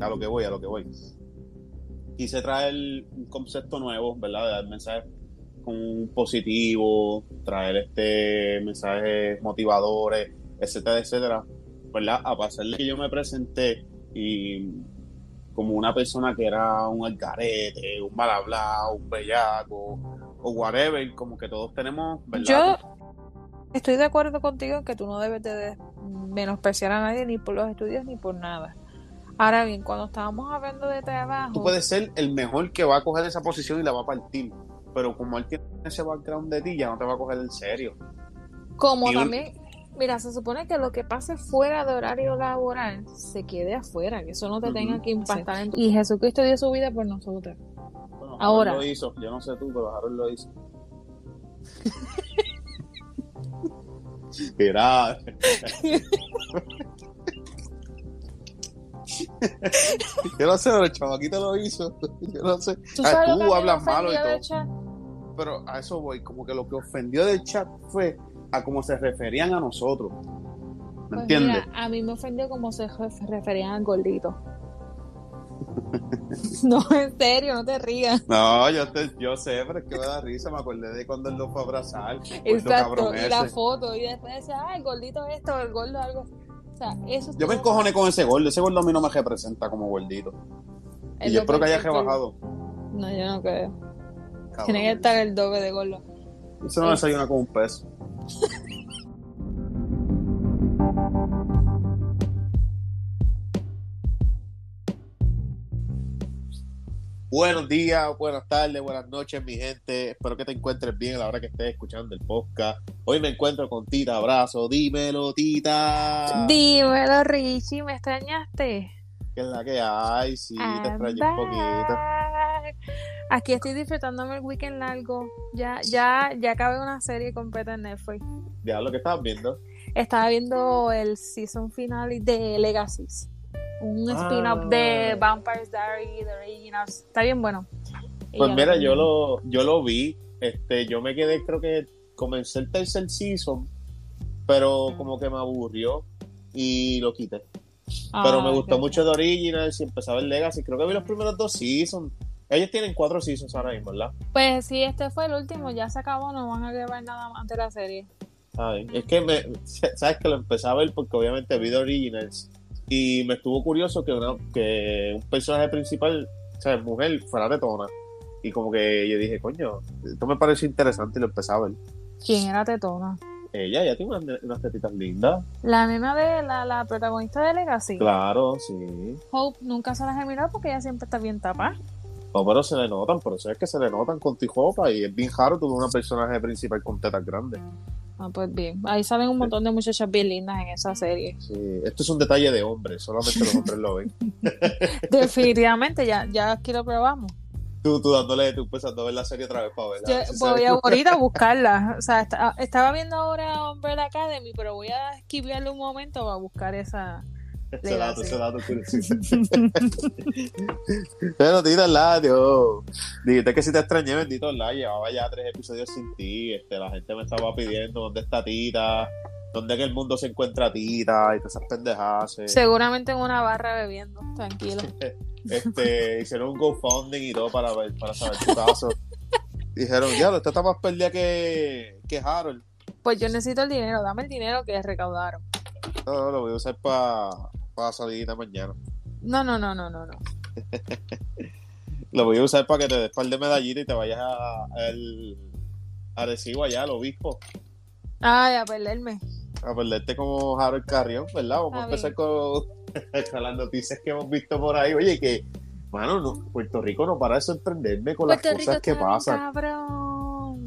a lo que voy, a lo que voy. Quise traer un concepto nuevo, ¿verdad? De dar mensajes con positivo, traer este mensajes motivadores, etcétera, etcétera, ¿verdad? A pasar que yo me presenté y como una persona que era un algarete, un mal hablado, un bellaco o whatever, como que todos tenemos, ¿verdad? Yo estoy de acuerdo contigo en que tú no debes de menospreciar a nadie ni por los estudios ni por nada. Ahora bien, cuando estábamos hablando de trabajo... Tú puedes ser el mejor que va a coger esa posición y la va a partir, pero como él tiene ese background de ti, ya no te va a coger en serio. Como también, mira, se supone que lo que pase fuera de horario laboral se quede afuera, que eso no te tenga que impactar. Y Jesucristo dio su vida por nosotros. Bueno, Ahora. lo hizo, yo no sé tú, pero Harold lo hizo. Mira. yo no sé, pero el chamaquito lo hizo. Yo no sé. ¿Tú, Ah, lo hablas malo y todo. Pero a eso voy, como que lo que ofendió del chat fue a cómo se referían a nosotros. ¿Me Pues entiendes? mira, a mí me ofendió como se re- referían al gordito. no, en serio, no te rías. No, yo, te- yo sé, pero es que me da risa. Me acordé de cuando él lo fue a abrazar. Exacto, y la foto, y después decía, ah, el gordito esto, el gordo algo. O sea, eso Yo me encojoné con ese gordo. Ese gordo a mí no me representa como gordito. Y yo espero que haya rebajado. No, yo no creo. Cabrón. Tiene que estar el doble de gordo. Eso no desayuna con un peso. Buenos días, buenas tardes, buenas noches, mi gente. Espero que te encuentres bien a la hora que estés escuchando el podcast. Hoy me encuentro con Tita Abrazo. Dímelo, Tita. Dímelo, Richie, ¿me extrañaste? ¿Qué es la que hay? Sí, te extrañé un poquito. Aquí estoy disfrutándome el weekend largo. Ya, ya, ya acabé una serie completa en Netflix. Ya lo que estabas viendo. Estaba viendo el season final de Legacies. Un Ah. spin-off de Vampire's Diary, The Originals. Está bien bueno. Y Pues mira, yo lo, yo lo vi. Este, yo me quedé, creo que comencé el tercer season, pero como que me aburrió y lo quité. Pero me gustó mucho de Originals y empezaba el Legacy. Creo que vi los primeros dos seasons. Ellos tienen cuatro seasons ahora mismo, ¿verdad? Pues sí, este fue el último, ya se acabó, no van a grabar nada más de la serie. Ay, Es que me, sabes que lo empecé a ver porque obviamente vi de Originals y me estuvo curioso que, una, que un personaje principal, o sea, mujer, fuera tetona. Y como que yo dije, coño, esto me pareció interesante y lo empecé a ver. ¿Quién era Tetona? Ella ya tiene unas, unas tetitas lindas. La nena de la, la protagonista de Legacy. Claro, sí. Hope nunca se las he mirado porque ella siempre está bien tapada. No, pero se le notan, por eso es que se le notan con Tijopa y es bien raro tuve una personaje principal con tetas grandes. Ah, pues bien. Ahí salen un montón de muchachas bien lindas en esa serie. Sí, esto es un detalle de hombres, solamente los hombres lo ven. Definitivamente, ya, ya aquí lo probamos. Tú, tú dándole, tú empezando a ver la serie otra vez para verla. Yo voy a ahorita a buscarla. O sea, está- estaba viendo ahora Umbrella Academy, pero voy a esquivarle un momento para buscar esa. Ese dato, ese dato curioso. Pero tira la, Dios. Dijiste que si te extrañé, bendito la. Llevaba ya tres episodios sin ti. Este, la gente me estaba pidiendo dónde está Tita, dónde en el mundo se encuentra Tita y todas esas pendejadas. eh. Seguramente en una barra bebiendo, tranquilo. Este, hicieron un GoFundMe y todo para, ver- para saber tu caso. Dijeron, ya, esta está más perdida que, que Harold. Pues yo necesito el dinero, dame el dinero que recaudaron. No, no, lo voy a usar para para salir de mañana. No, no, no, no, no, no. Lo voy a usar para que te des par de medallitas y te vayas a, al Arecibo allá, al obispo, Ay, a perderme. a perderte como Harold Carrión, ¿verdad? Vamos a, A empezar con, con las noticias que hemos visto por ahí. Oye, que, mano, no, Puerto Rico no para de sorprenderme con Puerto las Rico cosas que pasan. cabrón.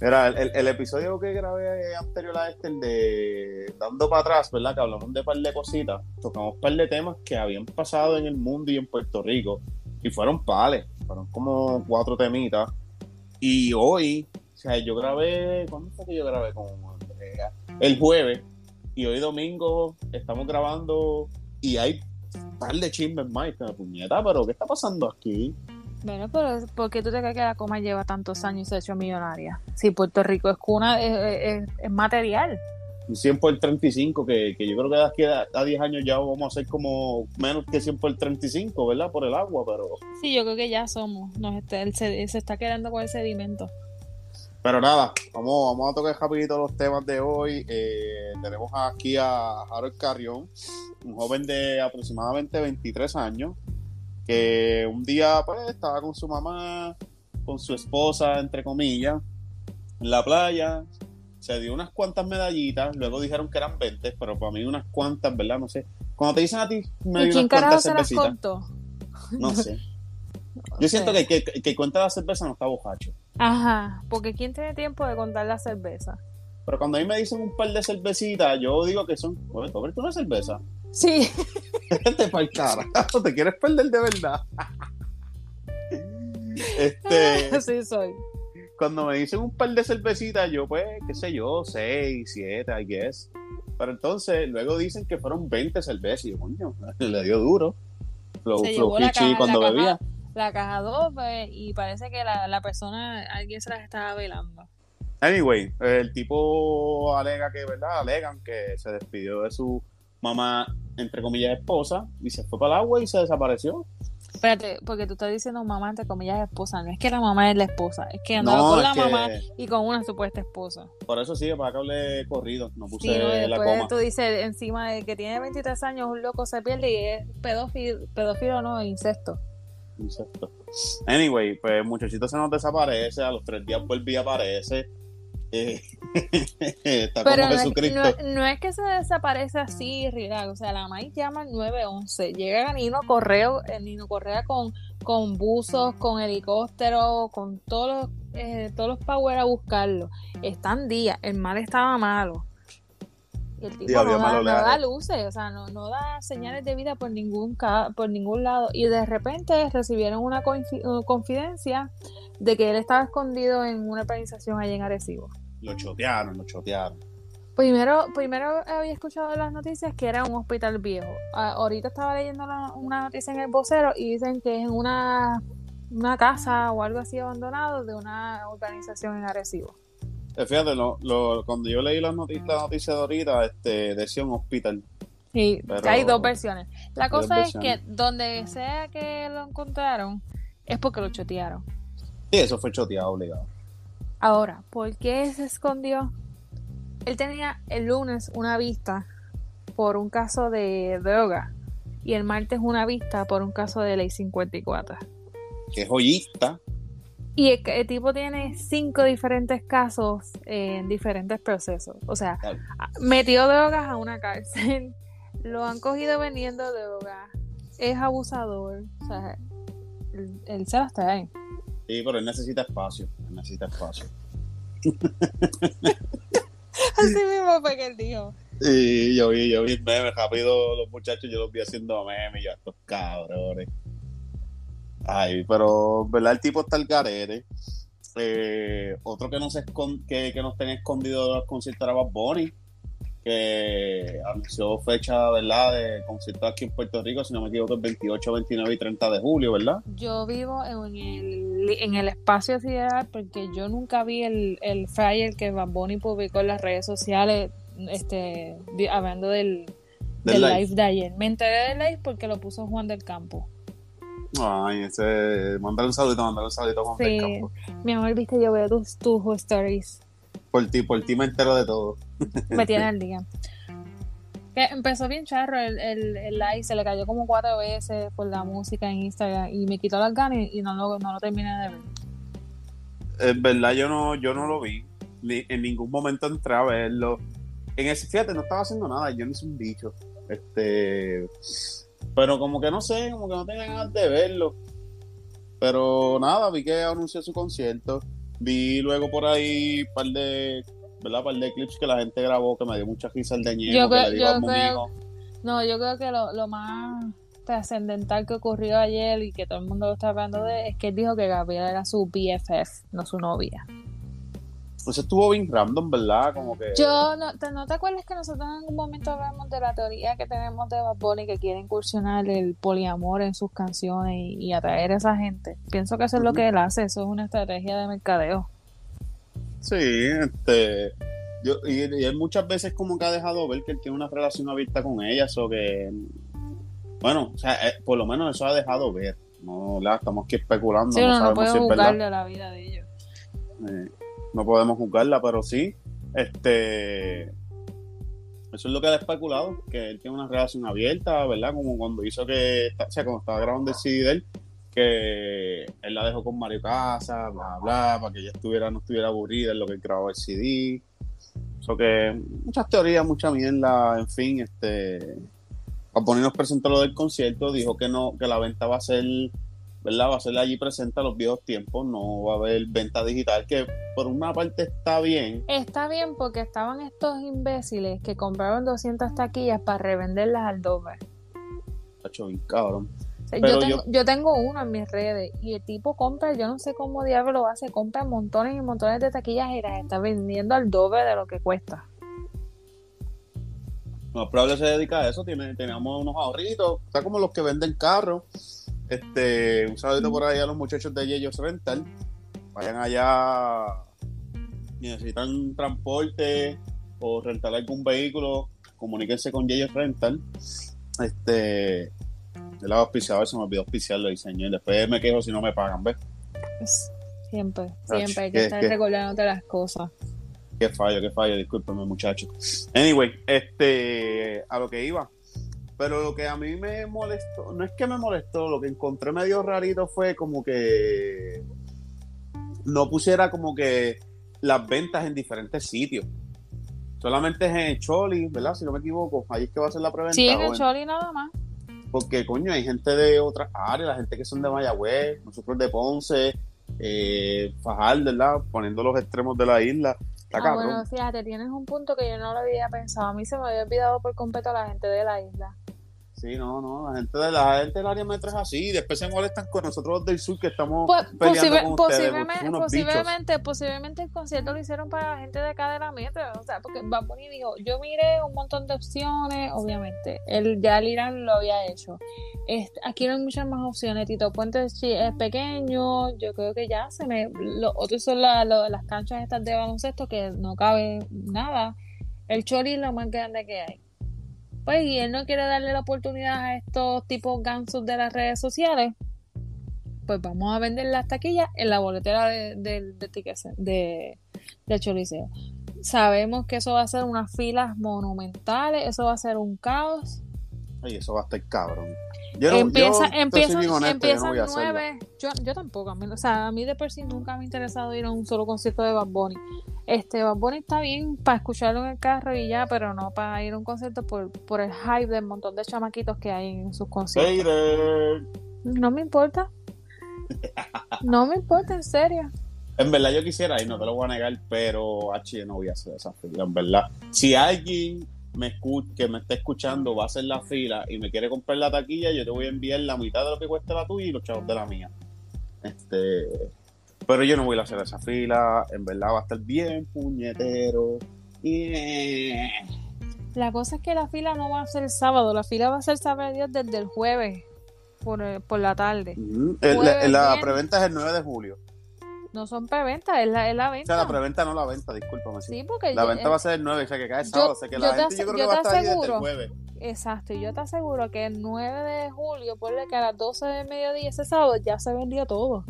Mira, el, episodio que grabé anterior a este, el de Dando para atrás, ¿verdad? Que hablamos de un par de cositas. Tocamos un par de temas que habían pasado en el mundo y en Puerto Rico. Y fueron pales. Fueron como cuatro temitas. Y hoy, o sea, yo grabé. ¿Cuándo fue que yo grabé con Andrea? El jueves. Y hoy domingo estamos grabando. Y hay un par de chismes más. Puñeta, pero ¿qué está pasando aquí? Bueno, pero ¿por qué tú te crees que la coma lleva tantos años y se ha hecho millonaria? Si Puerto Rico es cuna, es, es- es material. un 100 por 35, que, que yo creo que de aquí a, a 10 años ya vamos a ser como menos que 100 por 35, ¿verdad? Por el agua, pero... Sí, yo creo que ya somos, nos está, el, se, se está quedando con el sedimento. Pero nada, vamos, vamos a tocar rapidito los temas de hoy. Eh, tenemos aquí a Harold Carrión, un joven de aproximadamente 23 años, que un día pues, estaba con su mamá, con su esposa, entre comillas, en la playa. Se dio unas cuantas medallitas, luego dijeron que eran 20, pero para mí unas cuantas, ¿verdad? No sé. Cuando te dicen a ti, me ¿Y quién carajo se las contó? No sé. Yo siento que, que, que cuenta la cerveza no está bojacho. Ajá, porque ¿quién tiene tiempo de contar la cerveza? Pero cuando a mí me dicen un par de cervecitas, yo digo que son, oye, ¿tú una cerveza? Sí. Te para el carajo, te quieres perder de verdad. este. Sí, soy. Cuando me dicen un par de cervecitas, yo, pues, qué sé yo, seis, siete, I guess. Pero entonces, luego dicen que fueron 20 cervezas. Y yo, coño, le dio duro. Flow, Se flow llevó la caja- cuando la bebía. caja- la caja 2 pues, y parece que la, la persona, alguien se las estaba velando. Anyway, el tipo alega que, ¿verdad? Alegan que se despidió de su mamá, entre comillas, esposa, y se fue para el agua y se desapareció. Espérate, porque tú estás diciendo mamá entre comillas esposa, no es que la mamá es la esposa, es que andaba No, con la que- mamá y con una supuesta esposa. Por eso sí, para que hable corrido, no puse Sí, ¿no? Y la coma. tú dices encima de que tiene 23 años, un loco se pierde y es pedófilo, pedófilo no, incesto. Exacto. Anyway, pues el muchachito se nos desaparece, a los tres días vuelve y aparece. Eh, está Pero como no es, Jesucristo. no- no es que se desaparece así, relax. O sea, la maíz llama al 911. Llega Nino Correo, el Nino Correa con, con buzos, con helicópteros, con todos los, eh, todos los power a buscarlo. Están días, el mal estaba malo. Y el tipo no, da, no da luces, o sea, no, no da señales de vida por ningún, ca- por ningún lado. Y de repente recibieron una confi- confidencia de que él estaba escondido en una organización allá en Arecibo. Lo chotearon, lo chotearon. Primero, primero había escuchado las noticias que era un hospital viejo. A- ahorita estaba leyendo la- una noticia en el vocero y dicen que es una, una casa o algo así abandonado de una organización en Arecibo. Eh, Fíjate, lo, lo- cuando yo leí las noticias, la noticia de ahorita, este, decía un hospital. Sí, Pero- hay dos versiones. La cosa es que donde sea que lo encontraron es porque lo chotearon. Sí, eso fue choteado, obligado. Ahora, ¿por qué se escondió? Él tenía el lunes una vista por un caso de droga y el martes una vista por un caso de ley 54. Que es joyista. Y el, el tipo tiene cinco diferentes casos en diferentes procesos. O sea, metió drogas a una cárcel, lo han cogido vendiendo drogas, es abusador. O sea, él, él se las trae. Sí, pero él necesita espacio. Él necesita espacio. Así mismo fue que él dijo. Sí, yo vi, yo vi el meme rápido, los muchachos, yo los vi haciendo memes, yo estos cabrones. Ay, pero, ¿verdad? El tipo está al garete. Eh, otro que nos, escon- que, que tenía escondido de los conciertos era Bad Bunny, que anunció fecha, ¿verdad? De concierto aquí en Puerto Rico, si no me equivoco, el 28, 29 y 30 de julio, ¿verdad? Yo vivo en el, en el espacio sideral porque yo nunca vi el, el flyer que Bad Bunny publicó en las redes sociales este, hablando del, Del del live. live. de ayer. Me enteré del live porque lo puso Juan del Campo. Ay, ese, mandar un saludito, mandar un saludito a Juan del Sí. Campo. Mi amor, viste, yo veo tus, tus stories. Por ti, por ti me entero de todo. Me tiene al día. Que empezó bien charro el, el, el live, se le cayó como cuatro veces por la música en Instagram y me quitó las ganas y no lo, no lo terminé de ver. En verdad yo no, yo no lo vi. Ni, en ningún momento entré a verlo. En ese, fíjate, no estaba haciendo nada, yo no soy un bicho. Este, pero como que no sé, como que no tenía ganas de verlo. Pero nada, vi que anunció su concierto. Vi luego por ahí un par de, ¿verdad? par de clips que la gente grabó que me dio mucha risa el de Yo que creo- le dijo yo creo-. No, yo creo que lo, lo más trascendental que ocurrió ayer y que todo el mundo lo está hablando de es que él dijo que Gabriela era su BFF, no su novia. Pues estuvo bien random, ¿verdad? Como que... Yo, no te, ¿no te acuerdas que nosotros en algún momento hablamos de la teoría que tenemos de Bad Bunny que quiere incursionar el poliamor en sus canciones y, y atraer a esa gente? Pienso que eso es lo que él hace, eso es una estrategia de mercadeo. Sí, este. Yo, y, y él muchas veces como que ha dejado ver que él tiene una relación abierta con ellas o que bueno, o sea, eh, por lo menos eso ha dejado ver. No la estamos aquí especulando, Sí, no, no, no sabemos puedo si es verdad. juzgarle la vida de ellos. Eh, no podemos juzgarla, pero sí, este, eso es lo que ha especulado, que él tiene una relación abierta, ¿verdad? Como cuando hizo que, o sea, cuando estaba grabando el CD de él, que él la dejó con Mario Casa, bla, bla, para que ella estuviera, no estuviera aburrida en lo que él grabó el CD. Eso que, muchas teorías, mucha mierda, en fin, este, Bad Bunny nos presentó lo del concierto, dijo que no, que la venta va a ser ¿verdad? Va a ser allí presente a los viejos tiempos, no va a haber venta digital, que por una parte está bien. Está bien porque estaban estos imbéciles que compraron 200 taquillas para revenderlas al doble. Tacho, bien cabrón. O sea, Pero yo, tengo, yo- yo tengo uno en mis redes y el tipo compra, yo no sé cómo diablo lo hace, compra montones y montones de taquillas y las está vendiendo al doble de lo que cuesta. Más probable se dedica a eso, tiene, tenemos unos ahorritos, está como los que venden carros. Este, un saludito por ahí a los muchachos de Yeyos Rental. Vayan allá y necesitan transporte o rentar algún vehículo, comuníquense con Yeyos Rental. Este, el auspiciador se me olvidó auspiciarlo, diseño, y después me quejo si no me pagan, ¿ves? Es- Siempre, siempre hay que ¿qué- estar recordándote las cosas. Qué fallo, qué fallo, discúlpeme muchachos. Anyway, este, a lo que iba. Pero lo que a mí me molestó, no es que me molestó, lo que encontré medio rarito fue como que no pusiera como que las ventas en diferentes sitios. Solamente es en Choli, ¿verdad? Si no me equivoco, ahí es que va a ser la preventa. Sí, en el Choli nada más. porque, coño, hay gente de otras áreas, la gente que son de Mayagüez, nosotros de Ponce, eh, Fajardo, ¿verdad? Poniendo los extremos de la isla. Está Ah, cabrón. bueno, fíjate, tienes un punto que yo no lo había pensado. A mí se me había olvidado por completo la gente de la isla. Sí, no, no, la gente, de la gente del área metro es así, después se molestan con nosotros los del sur que estamos Pues, peleando con ustedes, posiblemente, posiblemente, posiblemente el concierto lo hicieron para la gente de acá de la metro, o sea, porque Bad Bunny dijo, yo miré un montón de opciones, obviamente, él ya el Irán lo había hecho. Este, aquí no hay muchas más opciones, Tito Puente es pequeño, yo creo que ya se me, los otros son la- lo- las canchas estas de baloncesto que no cabe nada, el Choli es lo más grande que hay. Pues, y él no quiere darle la oportunidad a estos tipos gansos de las redes sociales, pues vamos a vender las taquillas en la boletera de, de, de de Choliseo. Sabemos que eso va a ser unas filas monumentales, eso va a ser un caos. Ay, eso va a estar cabrón. Yo no- empieza, yo, no voy a nueve. Yo, yo tampoco, a mí, o sea, a mí de por sí nunca me ha interesado ir a un solo concierto de Bad Bunny. Este, Bad Bunny está bien para escucharlo en el carro y ya, pero no para ir a un concierto por, por el hype del montón de chamaquitos que hay en sus conciertos. Hater. No me importa. No me importa, en serio. En verdad yo quisiera ir, no te lo voy a negar, pero H, no voy a hacer esa fila, en verdad. Si alguien me que me está escuchando va a hacer la fila y me quiere comprar la taquilla, yo te voy a enviar la mitad de lo que cuesta la tuya y los chavos de la mía. Este, pero yo no voy a hacer esa fila, en verdad va a estar bien puñetero. Y La cosa es que la fila no va a ser el sábado, la fila va a ser saber Dios desde el jueves por, eh, por la tarde. Jueves, la viernes. preventa es el 9 de julio. No son preventa, es la, es la O venta. sea, la preventa no la venta, discúlpame. sí. Sí, porque La yo- venta va a ser el 9, o sea que cae sábado, o sea que la gente yo creo que va a estar ahí desde el aseguro. jueves. Exacto, y yo te aseguro que el 9 de julio, ponle que a las 12 del mediodía ese sábado ya se vendió todo.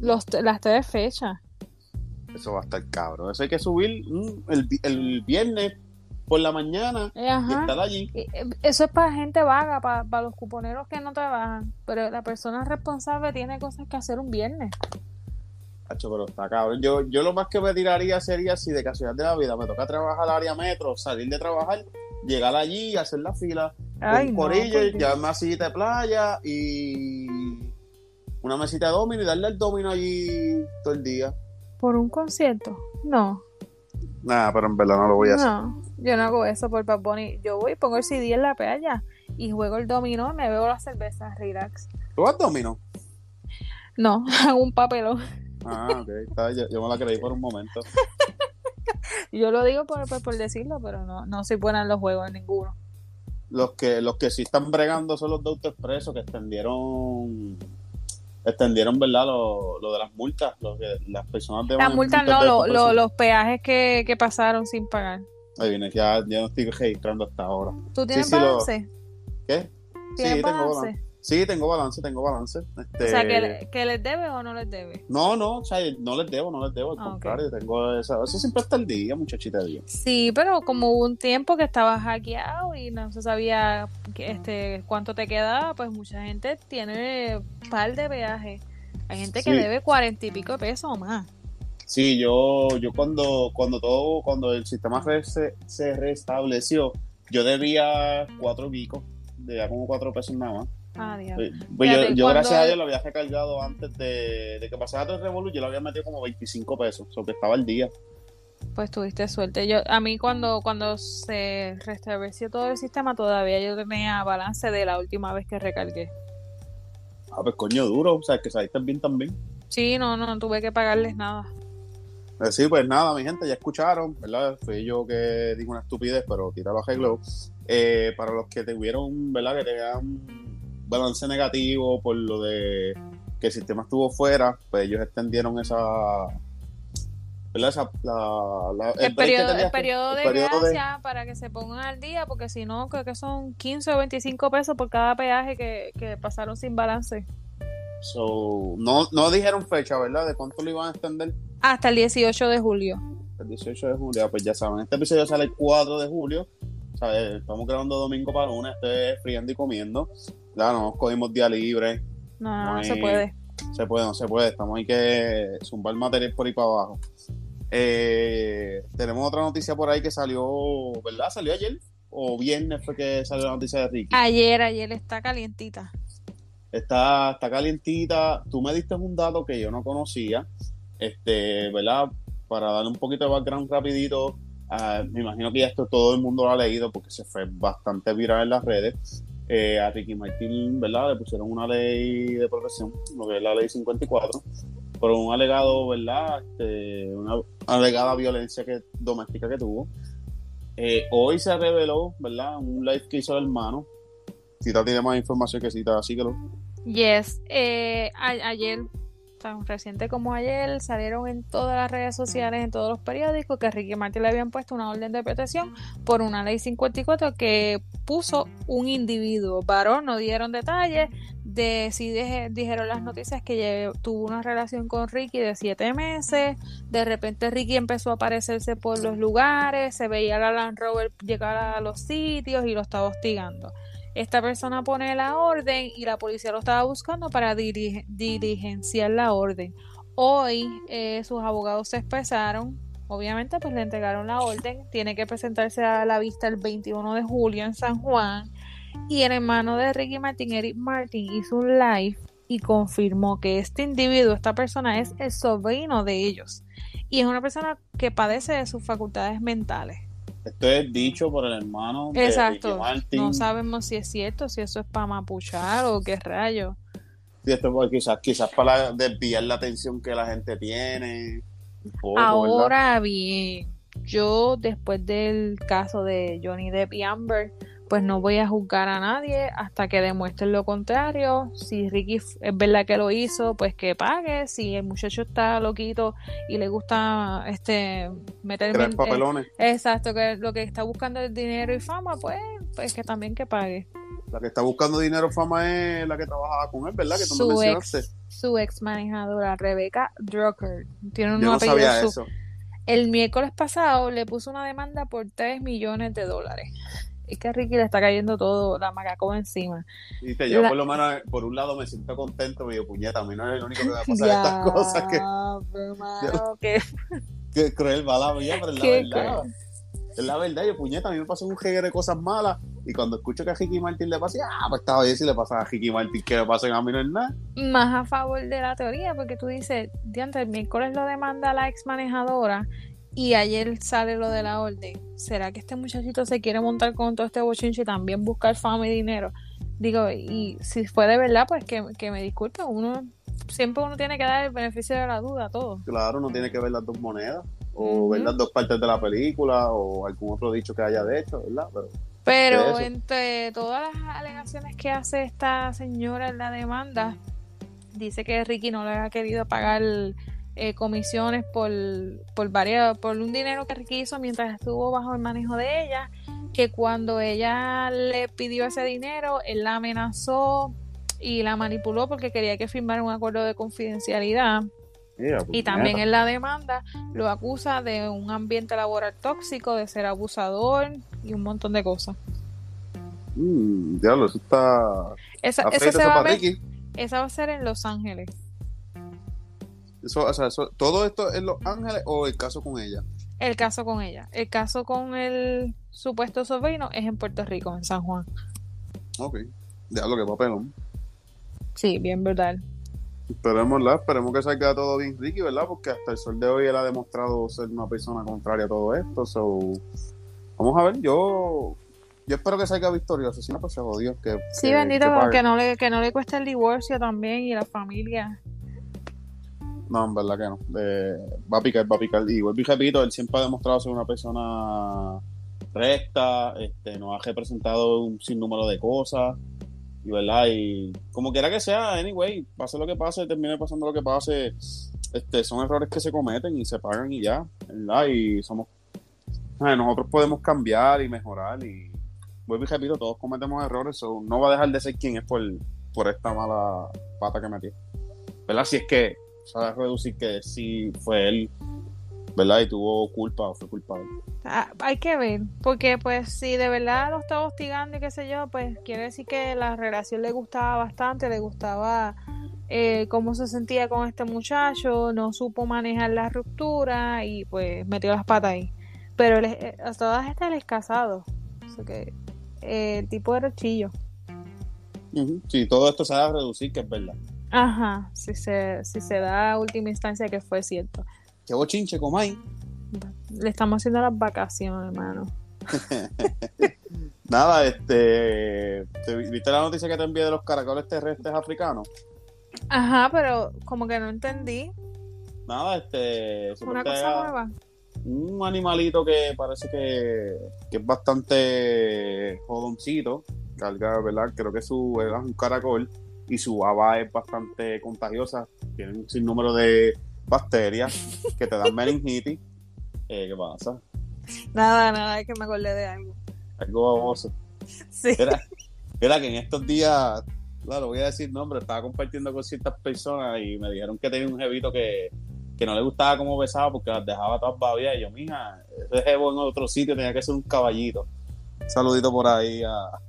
Los, las tres fechas. Eso va a estar cabrón. Eso hay que subir mm, el, el viernes por la mañana Eh, y Ajá. estar allí. Eh, Eso es para gente vaga, para, para los cuponeros que no trabajan. Pero la persona responsable tiene cosas que hacer un viernes. Hacho, pero está cabrón. Yo, yo lo más que me tiraría sería si de casualidad de la vida me toca trabajar al área metro, salir de trabajar, llegar allí, hacer la fila, Ay, un no, corillo, llevarme una sillita de playa y una mesita de domino y darle el domino allí todo el día. ¿Por un concierto? No. Nada, pero en verdad no lo voy a hacer. No, yo no hago eso por Bad Bunny. Yo voy, pongo el CD en la playa y juego el dominó, me bebo la cerveza, relax. ¿Tú vas domino? No, hago un papelón. Ah, ok. está, yo, yo me la creí por un momento. Yo lo digo por, por, por decirlo, pero no, no soy buena en los juegos, en ninguno. Los que, los que sí están bregando son los de AutoExpreso que extendieron extendieron, ¿verdad? Lo, lo de las multas, lo que las personas deben Las multas no, lo- los peajes que, que pasaron sin pagar. Ahí viene, ya, ya no estoy registrando hasta ahora. ¿Tú tienes sí, balance? ¿Qué? ¿Tienes Sí, tengo balance? Sí, tengo balance, tengo balance. Este, O sea, que, le- que les debe o no les debe. No, no, o sea, no les debo, no les debo, al Ah, contrario, tengo esa, eso siempre está al día, muchachita día. Sí, pero como hubo un tiempo que estaba hackeado y no se sabía que, este cuánto te quedaba, pues mucha gente tiene par de peajes. Hay gente que Sí. debe cuarenta y pico de pesos o más. Sí, yo, yo cuando, cuando todo, cuando el sistema se, se restableció, yo debía cuatro picos, debía como cuatro pesos nada más. Ah, diablo. Pues, pues yo, Fíjate, yo cuando- gracias a Dios lo había recargado antes de, de que pasara todo el revolú, yo lo había metido como 25 pesos, o sea, que estaba al día. Pues tuviste suerte. Yo, a mí cuando, cuando se restableció todo el sistema, todavía yo tenía balance de la última vez que recargué. Ah, pues coño duro, o sea, que saliste bien también. Sí, no, no, no tuve que pagarles nada. Eh, Sí, pues nada, mi gente, ya escucharon, ¿verdad? Fui yo que dije una estupidez, pero tíralo arreglo. Eh, para los que tuvieron, ¿verdad? Que tenían balance negativo por lo de que el sistema estuvo fuera, pues ellos extendieron esa. ¿Verdad? Esa, la, la- El, periodo, el periodo de el periodo de- gracia para que se pongan al día, porque si no, creo que son 15 o 25 pesos por cada peaje que, que pasaron sin balance. So, no, no dijeron fecha, ¿verdad? De cuánto lo iban a extender. Hasta el 18 de julio. El 18 de julio, Ah, pues ya saben, este episodio sale el 4 de julio. ¿sabes? Estamos grabando domingo para lunes, estoy friendo y comiendo. Claro, no nos cogimos día libre. No, no, no se puede. Se puede, no se puede. Estamos ahí que zumbar material por ahí para abajo. Eh, tenemos otra noticia por ahí que salió, ¿verdad? ¿Salió ayer? ¿O viernes fue que salió la noticia de Ricky? Ayer, ayer está calientita. Está, está calientita. Tú me diste un dato que yo no conocía. Este, ¿verdad? Para darle un poquito de background rapidito. ah, me imagino que ya esto todo el mundo lo ha leído porque se fue bastante viral en las redes. Eh, a Ricky Martin, ¿verdad? Le pusieron una ley de protección, lo que es la ley 54, por un alegado, ¿verdad? Este, una alegada violencia que, doméstica que tuvo. Eh, hoy se reveló, ¿verdad? Un live que hizo el hermano. Cita tiene más información que cita, así que lo. Yes, eh, ayer, tan reciente como ayer, salieron en todas las redes sociales, en todos los periódicos, que Ricky Martin le habían puesto una orden de protección por una ley 54 que puso un individuo, varón, no dieron detalles de si dijeron las noticias que tuvo una relación con Ricky de siete meses, de repente Ricky empezó a aparecerse por los lugares, se veía la Land Rover llegar a los sitios y lo estaba hostigando. Esta persona pone la orden y la policía lo estaba buscando para diri- diligenciar la orden. Hoy eh, sus abogados se expresaron, obviamente pues le entregaron la orden, tiene que presentarse a la vista el 21 de julio en San Juan y el hermano de Ricky Martin, Eric Martin, hizo un live y confirmó que este individuo, esta persona es el sobrino de ellos y es una persona que padece de sus facultades mentales. Esto es dicho por el hermano de Exacto. Ricky Martin. No sabemos si es cierto, si eso es para mapuchar o qué rayo. Sí, esto fue quizás, quizás para desviar la atención que la gente tiene. Un poco, ¿verdad? Ahora bien, yo después del caso de Johnny Depp y Amber, pues no voy a juzgar a nadie hasta que demuestren lo contrario. Si Ricky es verdad que lo hizo, pues que pague. Si el muchacho está loquito y le gusta este meterme Crear en- papelones. eh, exacto, que lo que está buscando es dinero y fama, pues, pues que también que pague. La que está buscando dinero fama es la que trabajaba con él, ¿verdad? Que tú Su mencionaste. ex, su ex manejadora, Rebecca Drucker, tiene un Yo no apellido sabía su- eso. El miércoles pasado le puso una demanda por 3 millones de dólares. Es que a Ricky le está cayendo todo la macaco encima. Viste, yo La- por lo menos, por un lado me siento contento, me digo, puñeta, a mí no es el único que me pasa estas cosas que, hermano, que que cruel va la mía, pero la Qué verdad. Es la verdad, yo puñeta, a mí me pasó un jegue de cosas malas y cuando escucho que a Ricky Martin le pasa, ah, pues estaba bien si le pasa a Ricky Martin que me pasen a mí no es nada. más a favor de la teoría, porque tú dices, diante, el miércoles lo demanda la ex manejadora y ayer sale lo de la orden. ¿Será que este muchachito se quiere montar con todo este bochinche y también buscar fama y dinero? Digo, y si fue de verdad, pues que, que me disculpe, uno siempre uno tiene que dar el beneficio de la duda a todo. Claro, no tiene que ver las dos monedas o Ujú. ver las dos partes de la película o algún otro dicho que haya de hecho, ¿verdad? Pero entre todas las alegaciones que hace esta señora en la demanda, dice que Ricky no le ha querido pagar eh, comisiones por, por, varias, por un dinero que Ricky hizo mientras estuvo bajo el manejo de ella, que cuando ella le pidió ese dinero, él la amenazó y la manipuló porque quería que firmara un acuerdo de confidencialidad. Mira, Y también en la demanda lo acusa de un ambiente laboral tóxico, de ser abusador y un montón de cosas. Mm, diablo, eso está. Esa, se va a ver- esa va a ser en Los Ángeles. Eso, o sea, eso- ¿Todo esto en Los Ángeles o el caso con ella? El caso con ella. El caso con el supuesto sobrino es en Puerto Rico, en San Juan. Ok. Diablo, qué papelón. Sí, bien brutal. Esperemos, ¿verdad? Esperemos que salga todo bien Ricky, ¿verdad? Porque hasta el sol de hoy él ha demostrado ser una persona contraria a todo esto. So, vamos a ver, yo yo espero que salga victorioso. Si no, pues se jodió. Que, Sí, que- bendito, que pero pague. que no le, que no le cueste el divorcio también y la familia. No, en verdad que no. De- va a picar, va a picar. Y vuelvo y repito, él siempre ha demostrado ser una persona recta, este, nos ha representado un sinnúmero de cosas. Y verdad, y como quiera que sea, anyway, pase lo que pase, termine pasando lo que pase, este, son errores que se cometen y se pagan y ya, ¿verdad? Y somos, ay, nosotros podemos cambiar y mejorar y vuelvo y repito, todos cometemos errores, so no va a dejar de ser quien es por, por esta mala pata que metió. ¿Verdad? Si es que sabes reducir que sí fue él, ¿verdad? Y tuvo culpa o fue culpable. Ah, hay que ver, porque pues si de verdad lo está hostigando y qué sé yo, pues quiere decir que la relación le gustaba bastante, le gustaba eh, cómo se sentía con este muchacho, no supo manejar la ruptura y pues metió las patas ahí. Pero él eh, a todas estas él es casado, o sea que eh, el tipo era chillo. Ujú. Si todo esto se va a reducir, que es verdad. Ajá, si se, si se da a última instancia que fue cierto. Qué bochinche, Comay. Le estamos haciendo las vacaciones, hermano. Nada, este. ¿te vi- ¿Viste la noticia que te envié de los caracoles terrestres africanos? Ajá, pero como que no entendí. Nada, este. Una cosa nueva. Un animalito que parece que, que es bastante jodoncito. Carga, ¿verdad? Creo que su es un caracol y su baba es bastante contagiosa. Tiene un sinnúmero de bacterias que te dan meningitis. Eh, ¿Qué pasa? Nada, nada, es que me acordé de algo. Algo baboso. Sí. Era, era que en estos días, claro, voy a decir nombre, estaba compartiendo con ciertas personas y me dijeron que tenía un jevito que, que no le gustaba cómo besaba porque las dejaba todas babias. Y yo, mija, ese jevo en otro sitio tenía que ser un caballito. Un saludito por ahí a, a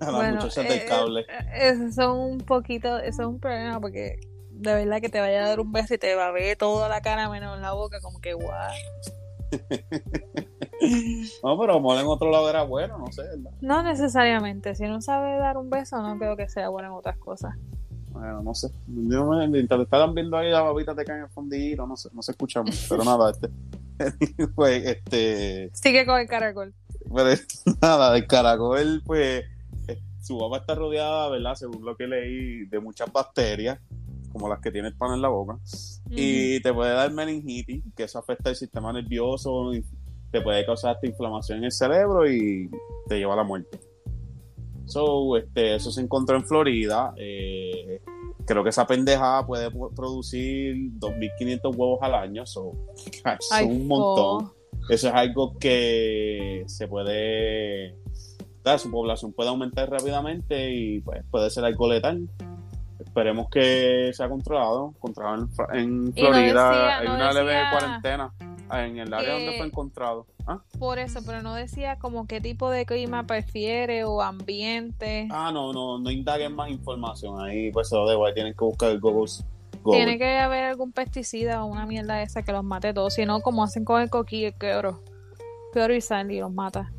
las Bueno, muchachas eh, del cable. eh, Eso son un poquito, eso es un problema porque de verdad que te vaya a dar un beso y te va a ver toda la cara menos la boca, como que guau. No, pero amor en otro lado era bueno, no sé, ¿verdad? No necesariamente, si no sabe dar un beso no creo que sea bueno en otras cosas. Bueno, no sé. Yo me, mientras te estaban viendo ahí, la babita te cae en el fondillito, no sé, no se escucha mucho. Pero nada, este. Pues, este. Sigue con el caracol. Pero nada, el caracol, pues, eh, su baba está rodeada, ¿verdad? Según lo que leí, de muchas bacterias, como las que tiene el pan en la boca. Y te puede dar meningitis, que eso afecta el sistema nervioso, y te puede causar esta inflamación en el cerebro y te lleva a la muerte. So, este, eso se encontró en Florida. eh, creo que esa pendejada puede pu- producir 2.500 huevos al año. So, es un montón. po. Eso es algo que se puede, su población puede aumentar rápidamente y pues puede ser algo letal. Esperemos que sea controlado, controlado en, no Florida. decía- Hay no una leve decía cuarentena en el área que- donde fue encontrado. ¿Ah? Por eso, pero no decía como qué tipo de clima prefiere o ambiente. Ah, no, no, no indaguen más información ahí, pues se lo debo, ahí tienen que buscar el Google. Google. Tiene que haber algún pesticida o una mierda esa que los mate todos, si no como hacen con el coquillo, el queoro. Queoro y sal y los mata.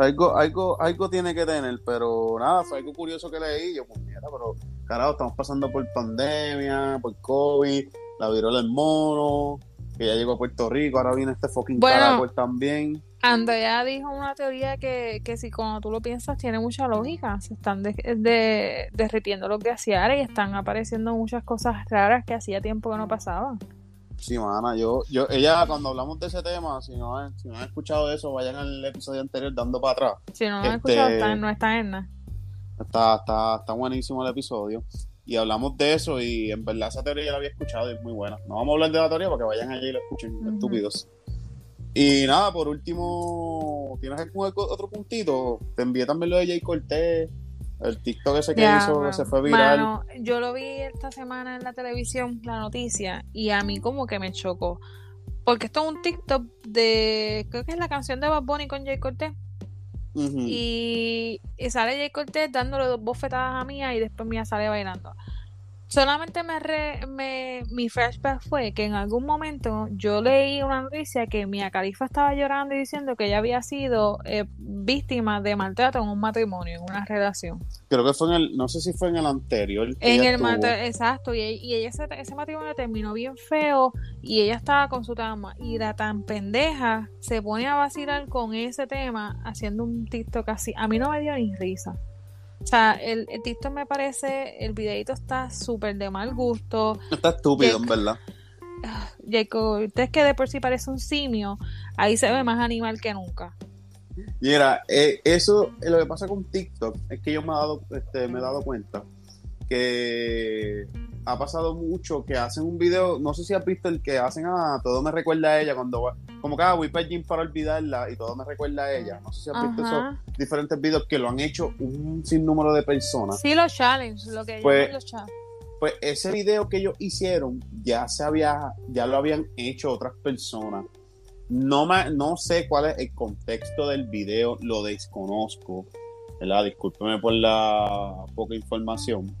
Algo, algo, algo tiene que tener, pero nada, fue algo curioso que leí. Yo, pues mira, pero carajo, estamos pasando por pandemia, por COVID, la viruela del mono, que ya llegó a Puerto Rico, ahora viene este fucking Bueno. caracol también. Andrea dijo una teoría que, que si cuando tú lo piensas tiene mucha lógica. Se están de- de- derritiendo los glaciares y están apareciendo muchas cosas raras que hacía tiempo que no pasaban. Sí, mana, yo, yo, ella, cuando hablamos de ese tema, si no, han- si no han escuchado eso, vayan al episodio anterior dando para atrás. Si no lo han Este- escuchado, están- no están en nada. Está, está, está buenísimo el episodio. y hablamos de eso y en verdad esa teoría ya la había escuchado y es muy buena. No vamos a hablar de la teoría para que vayan allí y la escuchen, estúpidos. Y nada, por último, ¿tienes algún otro puntito? Te envié también lo de Jay Cortés, el TikTok ese que hizo, mano. que se fue viral. Mano, yo lo vi esta semana en la televisión, la noticia, y a mí como que me chocó. Porque esto es un TikTok de, creo que es la canción de Bad Bunny con Jay Cortés. Y, y sale Jay Cortés dándole dos bofetadas a Mía y después Mía sale bailando. Solamente me, re- me mi flashback fue que en algún momento yo leí una noticia que Mia Khalifa estaba llorando y diciendo que ella había sido eh, víctima de maltrato en un matrimonio, en una relación. Creo que fue en el, no sé si fue en el anterior. En el matrimonio, exacto, y, y ella ese, ese matrimonio terminó bien feo y ella estaba con su dama y la tan pendeja se pone a vacilar con ese tema haciendo un TikTok así. A mí no me dio ni risa. O sea, el, el TikTok me parece, el videito está súper de mal gusto. Está estúpido, Jake- en verdad. Jacob, usted que de por sí parece un simio, ahí se ve más animal que nunca. Mira, eh, eso, eh, lo que pasa con TikTok es que yo me he dado, este, me he dado cuenta que ha pasado mucho que hacen un video, no sé si has visto el que hacen a todo me recuerda a ella cuando va, como que ah, voy para el gym para olvidarla y todo me recuerda a ella. No sé si has visto esos diferentes videos que lo han hecho un sinnúmero de personas. Sí, los challenges, lo que Pues- los challenges. Pues ese video que ellos hicieron ya se había, ya lo habían hecho otras personas. No, me, no sé cuál es el contexto del video, lo desconozco, ¿verdad? Discúlpeme por la poca información.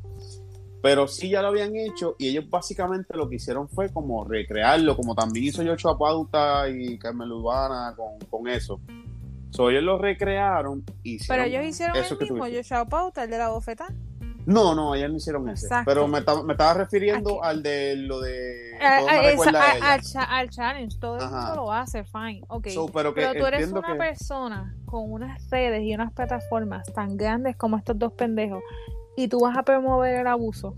Pero sí ya lo habían hecho y ellos básicamente lo que hicieron fue como recrearlo, como también hizo Yocho Pauta y Carmen Urbana con, con eso. So, ellos lo recrearon y Pero ellos hicieron eso el que mismo, dices. yo Pauta, el de la bofeta. No, no, ellos no hicieron ese. Exacto. Pero me, me estaba refiriendo Aquí. al de lo de. A- todo a- esa- a a- al, cha- al challenge, todo el mundo lo hace, fine, ok. So, pero Pero tú eres una que- persona con unas redes y unas plataformas tan grandes como estos dos pendejos y tú vas a promover el abuso.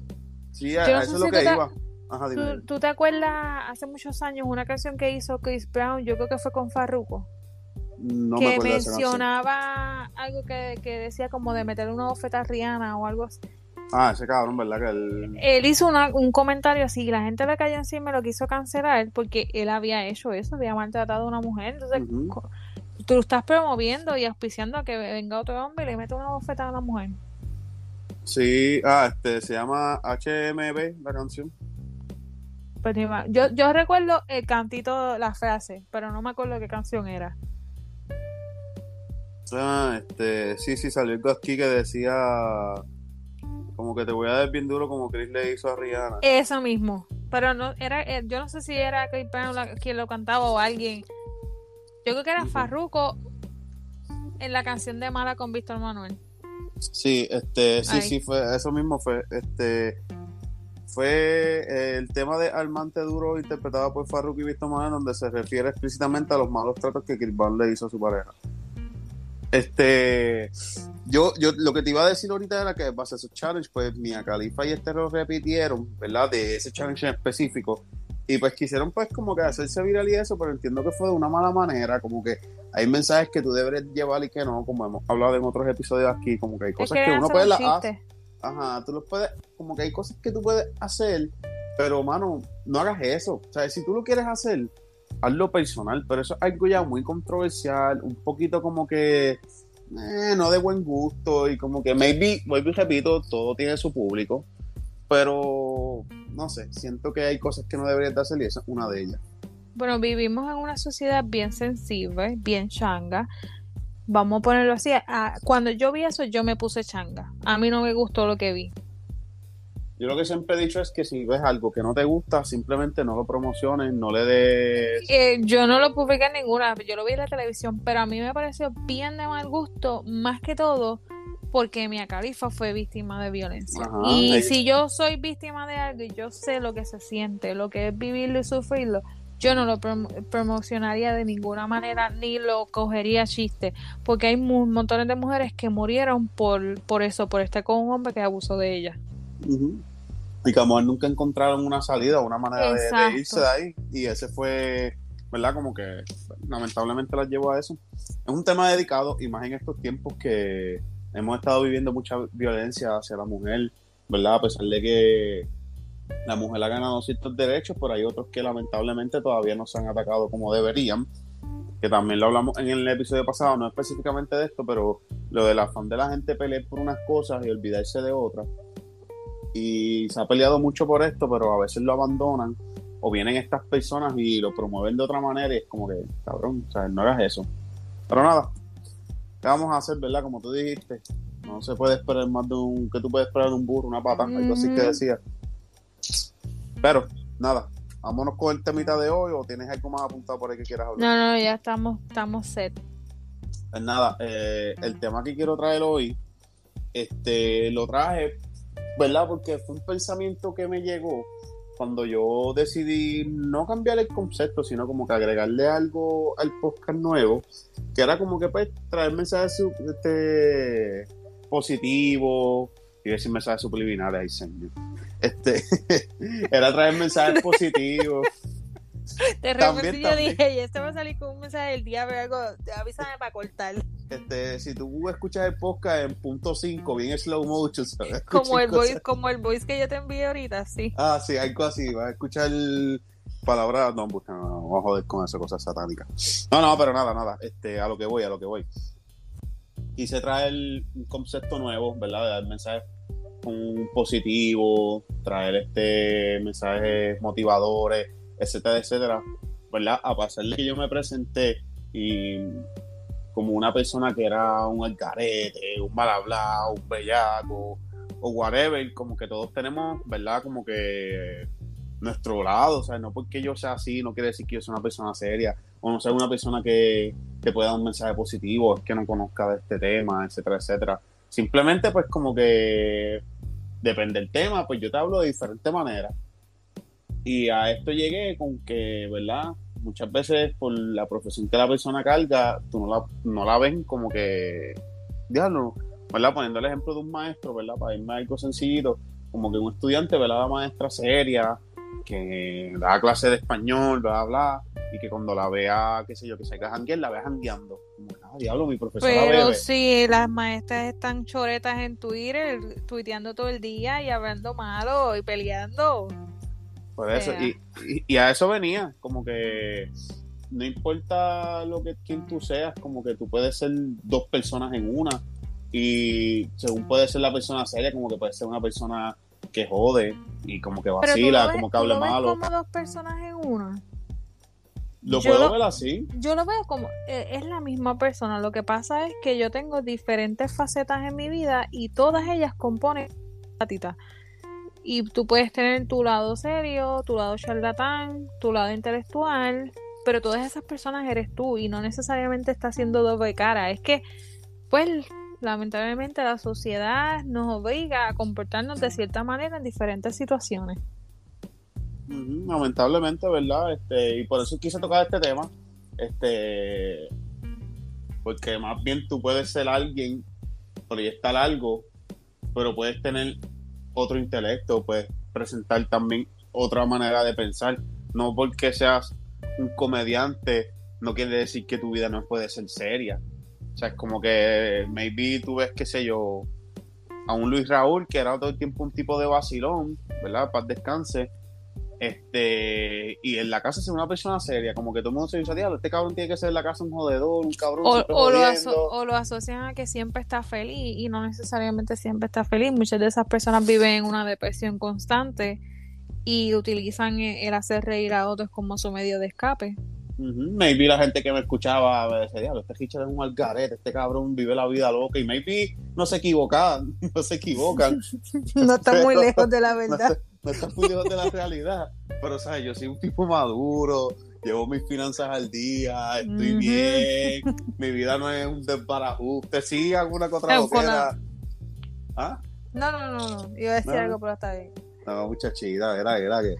Sí, a, yo no a sé eso es si lo que iba. Ajá, dime. ¿Tú, tú te acuerdas hace muchos años una canción que hizo Chris Brown, yo creo que fue con Farruko, No me que mencionaba algo que, que decía como de meterle una bofeta a Rihanna o algo así. Ah, ese cabrón, ¿verdad? Que él... Él hizo una- un comentario así y la gente le cayó encima y lo quiso cancelar porque él había hecho eso, había maltratado a una mujer. Entonces, co- tú lo estás promoviendo y auspiciando a que venga otro hombre y le mete una bofeta a una mujer. Sí, ah, este, se llama HMB, la canción. Pues, yo, yo recuerdo el cantito, la frase, pero no me acuerdo qué canción era. Ah, este, sí, sí, salió algo aquí que decía como que te voy a dar bien duro como Chris le hizo a Rihanna. Eso mismo. Pero no era, eh, yo no sé si era Chris Brown quien lo cantaba o alguien. Yo creo que era. Farruko en la canción de Mala con Víctor Manuel. Sí, este, sí, Ay. sí, fue, eso mismo fue, este, fue eh, el tema de Armante Duro interpretado por Farruko y Víctor Manuel, donde se refiere explícitamente a los malos tratos que Chris Brown le hizo a su pareja. Este, yo, yo, lo que te iba a decir ahorita era que base a esos challenge, pues Mia Khalifa y este lo repitieron, ¿verdad? De ese challenge en específico. Y pues quisieron pues como que hacerse viral y eso, pero entiendo que fue de una mala manera, como que hay mensajes que tú deberes llevar y que no, como hemos hablado en otros episodios aquí, como que hay Es cosas que que uno puede las chiste. Ajá, tú los puedes, como que hay cosas que tú puedes hacer, pero mano, no hagas eso. O sea, si tú lo quieres hacer, hazlo personal, pero eso es algo ya muy controversial, un poquito como que eh, no de buen gusto y como que maybe, y repito, todo tiene su público, pero no sé, siento que hay cosas que no deberías de hacer y esa es una de ellas. Bueno, vivimos en una sociedad bien sensible, bien changa. Vamos a ponerlo así. ah, Cuando yo vi eso, yo me puse changa. A mí no me gustó lo que vi. Yo lo que siempre he dicho es que si ves algo que no te gusta, simplemente no lo promociones, no le des... Eh, yo no lo publiqué en ninguna, yo lo vi en la televisión, pero a mí me pareció bien de mal gusto, más que todo porque Mia Khalifa fue víctima de violencia. Ajá, y ahí- si yo soy víctima de algo y yo sé lo que se siente, lo que es vivirlo y sufrirlo, yo no lo promo- promocionaría de ninguna manera ni lo cogería chiste, porque hay montones de mujeres que murieron por, por eso, por estar con un hombre que abusó de ella. Ujú. Y que a lo mejor nunca encontraron una salida, una manera de- de, irse de ahí. Y ese fue, ¿verdad? Como que lamentablemente las llevó a eso. Es un tema dedicado, y más en estos tiempos que hemos estado viviendo mucha violencia hacia la mujer ¿verdad? A pesar de que la mujer ha ganado ciertos derechos, pero hay otros que lamentablemente todavía no se han atacado como deberían. Que también lo hablamos en el episodio pasado, no específicamente de esto, pero lo del afán de la gente pelear por unas cosas y olvidarse de otras. Y se ha peleado mucho por esto, pero a veces lo abandonan o vienen estas personas y lo promueven de otra manera y es como que, cabrón, o sea, no hagas eso. Pero nada, ¿qué vamos a hacer, verdad? Como tú dijiste, no se puede esperar más de un, que tú puedes esperar de un burro, una pata, algo así que decía. Pero, nada, vámonos con el temita de hoy o tienes algo más apuntado por ahí que quieras hablar. No, no, ya estamos, estamos set. Pues nada, eh, el tema que quiero traer hoy, este, lo traje, ¿verdad? Porque fue un pensamiento que me llegó cuando yo decidí no cambiar el concepto, sino como que agregarle algo al podcast nuevo, que era como que pues traer mensajes este, positivos, y decir mensajes subliminales, ahí señor. Este, era traer mensajes positivos. De repente yo dije, y este va a salir con un mensaje del día, pero algo, avísame para cortar. Este, si tú escuchas el podcast en punto 5, bien slow motion, ¿sabes? Como el, voice, como el voice que yo te envié ahorita, sí. Ah, sí, algo así, vas a escuchar palabras, no, no, no, vamos a joder con eso, cosas satánicas. No, no, pero nada, nada, este, a lo que voy, a lo que voy. Quise traer un concepto nuevo, ¿verdad? De dar mensajes un positivo, traer este mensajes motivadores, etcétera, etcétera, ¿verdad? A pasar de que yo me presenté y como una persona que era un algarete, un mal hablado, un bellaco o whatever, como que todos tenemos, ¿verdad? Como que nuestro lado, o sea, no porque yo sea así, no quiere decir que yo sea una persona seria, o no sea una persona que te pueda dar un mensaje positivo, es que no conozca de este tema, etcétera, etcétera. Simplemente pues como que depende del tema, pues yo te hablo de diferentes maneras. Y a esto llegué con que, ¿verdad? Muchas veces por la profesión que la persona carga, tú no la, no la ven como que, no ¿verdad? Poniendo el ejemplo de un maestro, ¿verdad? Para irme a algo sencillito, como que un estudiante, ¿verdad? La maestra seria, que da clase de español, bla, bla, y que cuando la vea, qué sé yo, que se haga janguear, la vea jangueando. Como, ah, diablo, mi profesora Pero si las maestras están choretas en Twitter, tuiteando todo el día y hablando malo y peleando. Por eso, y, y, a eso venía, como que no importa lo que quien tú seas, como que tú puedes ser dos personas en una. Y según puede ser la persona seria, como que puede ser una persona que jode y como que vacila, como que habla malo. como dos personas en una. Lo puedo ver así. Yo lo veo como eh, es la misma persona. Lo que pasa es que yo tengo diferentes facetas en mi vida y todas ellas componen patita. Y tú puedes tener tu lado serio, tu lado charlatán, tu lado intelectual, pero todas esas personas eres tú y no necesariamente estás haciendo doble cara. Es que, pues, lamentablemente la sociedad nos obliga a comportarnos de cierta manera en diferentes situaciones. lamentablemente, ¿verdad? Este, y por eso quise tocar este tema. Este, porque más bien tú puedes ser alguien, proyectar algo, pero puedes tener otro intelecto, puedes presentar también otra manera de pensar. No porque seas un comediante, no quiere decir que tu vida no puede ser seria. O sea, es como que maybe tú ves, qué sé yo, a un Luis Raúl que era todo el tiempo un tipo de vacilón, ¿verdad? Paz descanse. Este, y en la casa es una persona seria, como que todo el mundo se dice, diablo, este cabrón tiene que ser en la casa un jodedor, un cabrón. O, o lo, o lo asocian a que siempre está feliz y no necesariamente siempre está feliz. Muchas de esas personas viven en una depresión constante y utilizan el hacer reír a otros como su medio de escape. Maybe la gente que me escuchaba me decía, diablo, este Richard es un algarete, este cabrón vive la vida loca. Y maybe no se equivocan, no se equivocan. no está muy lejos de la verdad. No, está muy lejos de la realidad. Pero, ¿sabes? Yo soy un tipo maduro, llevo mis finanzas al día, estoy bien, mi vida no es un desbarajuste. Sí, alguna que otra loquera. ¿Ah? No, no, no, no. Iba a decir algo, pero está bien. No, muchachita, era, era que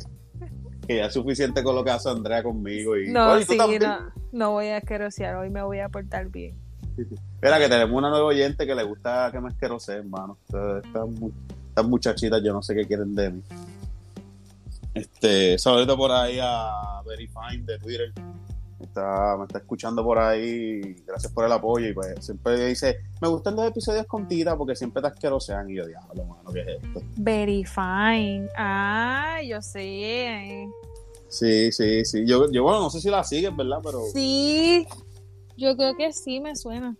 que ya es suficiente con lo que hace Andrea conmigo. Y, no, sí, no, no, voy a asquerosear, hoy me voy a portar bien. Espera, que tenemos una nueva oyente que le gusta que me asquerose, hermano. Estas, muchachitas, yo no sé qué quieren de mí. Este, saludito por ahí a Very Fine de Twitter. está, me está escuchando por ahí, gracias por el apoyo. Y pues siempre dice, me gustan los episodios con Tita porque siempre te asquerosean. Y yo, diablo, mano, ¿qué es esto? Very fine. Ah, yo sé. Sí, sí, sí. Yo, yo bueno, no sé si la sigues, ¿verdad? Pero. Sí, yo creo que sí me suena.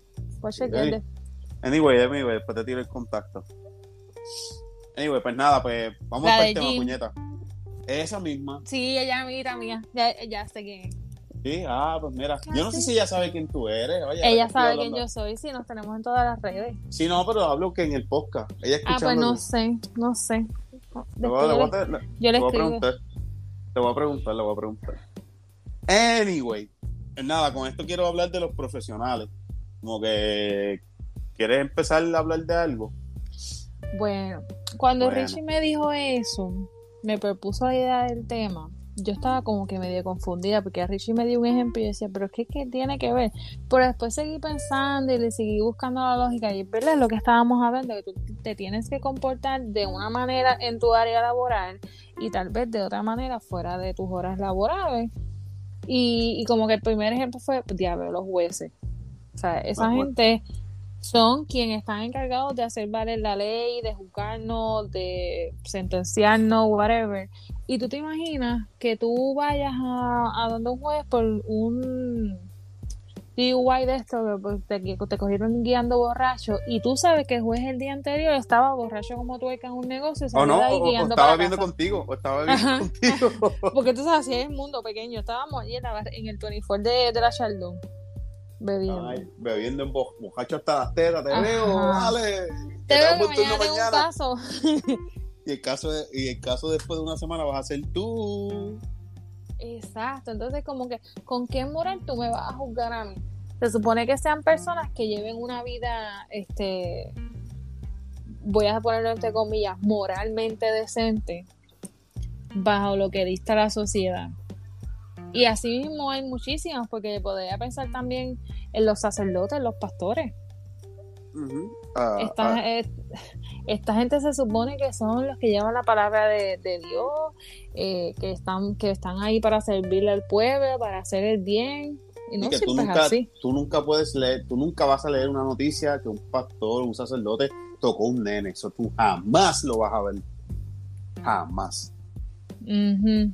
Anyway, anyway, después te tiro el contacto. Anyway, pues nada, pues vamos La de el tema, puñeta. Esa misma. Sí, ella amiguita mía. Ya, ya sé quién es. Sí, ah, pues mira. Yo no sé si ella sabe quién tú eres. Oye, Ella sabe quién yo soy. Sí, nos tenemos en todas las redes. Sí, no, pero hablo que en el podcast. Ella Ah, pues no sé, no sé. Le voy, a- le voy a- Después le- yo le voy a preguntar. Le voy a preguntar, le voy a preguntar. Anyway, pues nada, con esto quiero hablar de los profesionales. Como que. ¿Quieres empezar a hablar de algo? Bueno, cuando Bueno. Richie me dijo eso, me propuso la idea del tema, yo estaba como que medio confundida porque Richie me dio un ejemplo y yo decía, pero es que ¿qué tiene que ver? Pero después seguí pensando y le seguí buscando la lógica y es verdad lo que estábamos hablando, que tú te tienes que comportar de una manera en tu área laboral y tal vez de otra manera fuera de tus horas laborales. Y, y como que el primer ejemplo fue, diablo, los jueces. O sea, esa bueno. gente son quienes están encargados de hacer valer la ley, de juzgarnos, de sentenciarnos, whatever. Y tú te imaginas que tú vayas a, a donde un juez por un DUI de esto, que pues, te, que te cogieron guiando borracho, y tú sabes que el juez el día anterior estaba borracho como tuerca en un negocio O no, de ahí o, o guiando estaba viendo casa. contigo, o estaba viendo Ajá, contigo. Porque tú sabes, así es el mundo pequeño. Estábamos allí en, la en el 24 de, de la Chaldón, bebiendo. Ay, bebiendo en bo- bojacho hasta las tetas, te Ajá. veo, dale. Te veo mañana tengo un mañana. caso. Y el caso de- y el caso después de una semana vas a ser tú. Exacto, entonces como que, ¿con qué moral tú me vas a juzgar a mí? Se supone que sean personas que lleven una vida, este, voy a ponerlo entre comillas, moralmente decente, bajo lo que dicta la sociedad. Y así mismo hay muchísimas, porque podría pensar también en los sacerdotes, los pastores. Ah, Esta, ah, eh, esta gente se supone que son los que llevan la palabra de, de Dios, eh, que están que están ahí para servirle al pueblo, para hacer el bien. Y y no que tú nunca, así. tú nunca puedes leer, tú nunca vas a leer una noticia que un pastor, un sacerdote tocó un nene. Eso tú jamás lo vas a ver. Jamás. Ujú.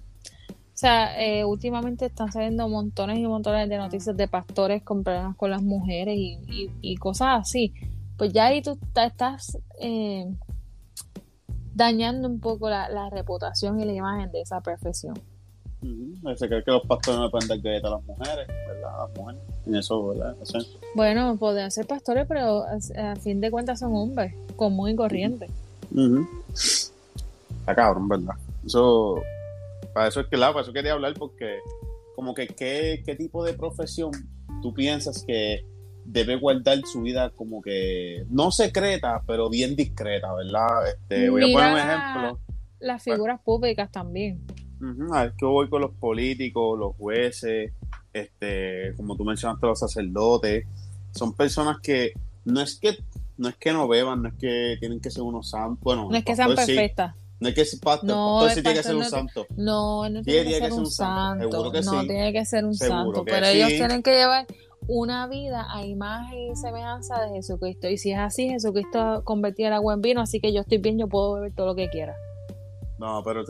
O sea, eh, últimamente están saliendo montones y montones de noticias de pastores con problemas con las mujeres y, y- y cosas así. Pues ya ahí tú estás eh, dañando un poco la, la reputación y la imagen de esa profesión. Ujú. Se cree que los pastores no pueden dar galletas a las mujeres, ¿verdad? Las mujeres. En eso, ¿verdad? Eso es- Bueno, podrían ser pastores, pero a, a fin de cuentas son hombres, común y corriente. Ujú. Está cabrón, ¿verdad? Eso, para eso es que la, para eso quería hablar, porque como que qué, qué tipo de profesión tú piensas que debe guardar su vida como que no secreta, pero bien discreta, ¿verdad? Este, voy a poner un ejemplo. Las figuras públicas también. Ujú, A ver, que voy con los políticos, los jueces, este, como tú mencionaste, los sacerdotes. Son personas que no es que no es que no beban, no es que tienen que ser unos santos. Bueno, No es que sean sí. No es que ese pastor, No, pastor sí tiene que ser un santo. No, no tiene que ser un santo, santo. seguro que no sí. tiene que ser un Seguro santo. que Pero ellos tienen que llevar una vida a imagen y semejanza de Jesucristo. Y si es así, Jesucristo convertía el agua en vino, así que yo estoy bien, yo puedo beber todo lo que quiera. No, pero,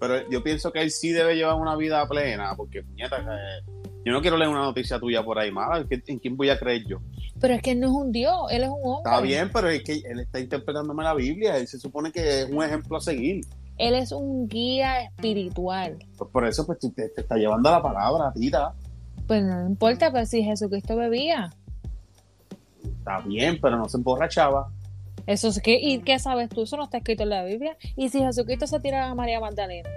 pero yo pienso que él sí debe llevar una vida plena, porque, puñeta, que yo no quiero leer una noticia tuya por ahí mala. ¿en ¿En quién voy a creer yo? Pero es que él no es un Dios, él es un hombre. Está bien, pero es que él está interpretándome la Biblia. Él se supone que es un ejemplo a seguir. Él es un guía espiritual. Pues por eso pues, te, te está llevando la palabra, tita. Pues no importa, pero si Jesucristo bebía. Está bien, pero no se emborrachaba. Eso es que, ¿y qué sabes tú? Eso no está escrito en la Biblia. ¿Y si Jesucristo se tiraba a María Magdalena?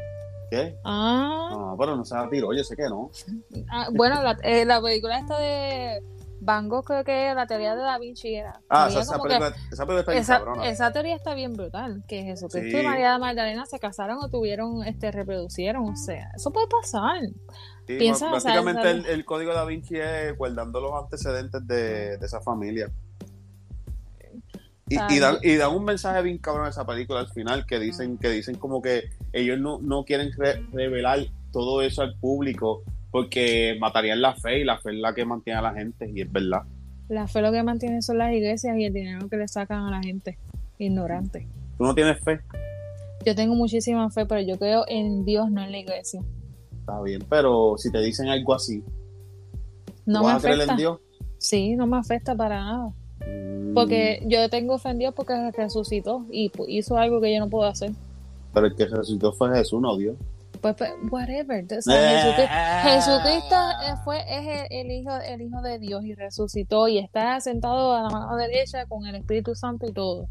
¿Qué? Ah, No, pero no se tiró, yo sé que no. ah, bueno, la, eh, la película esta de Van Gogh, creo que la teoría de Da Vinci era. Ah, esa, esa como que- película, esa película está bien esa, cabrona. esa teoría está bien brutal, que Jesucristo Sí. y María Magdalena se casaron o tuvieron, este, reproducieron, o sea, eso puede pasar. Sí, piensa, o sea, el, el código da Vinci es guardando los antecedentes de, de esa familia. Y, y, dan, y dan un mensaje bien cabrón a esa película al final que dicen que dicen como que ellos no, no quieren re- revelar todo eso al público porque matarían la fe y la fe es la que mantiene a la gente y es verdad. La fe lo que mantiene son las iglesias y el dinero que le sacan a la gente ignorante. ¿Tú no tienes fe? Yo tengo muchísima fe, pero yo creo en Dios, no en la iglesia. Está bien, pero si te dicen algo así, No ¿tú me vas a creer afecta. en Dios? Sí, no me afecta para nada. Porque yo tengo fe en Dios porque resucitó y hizo algo que yo no puedo hacer. Pero el que resucitó fue Jesús, no Dios. Pues, pues, whatever. O sea, Jesucristo, Jesucristo fue, es el, el hijo, el hijo de Dios y resucitó y está sentado a la mano derecha con el Espíritu Santo y todo.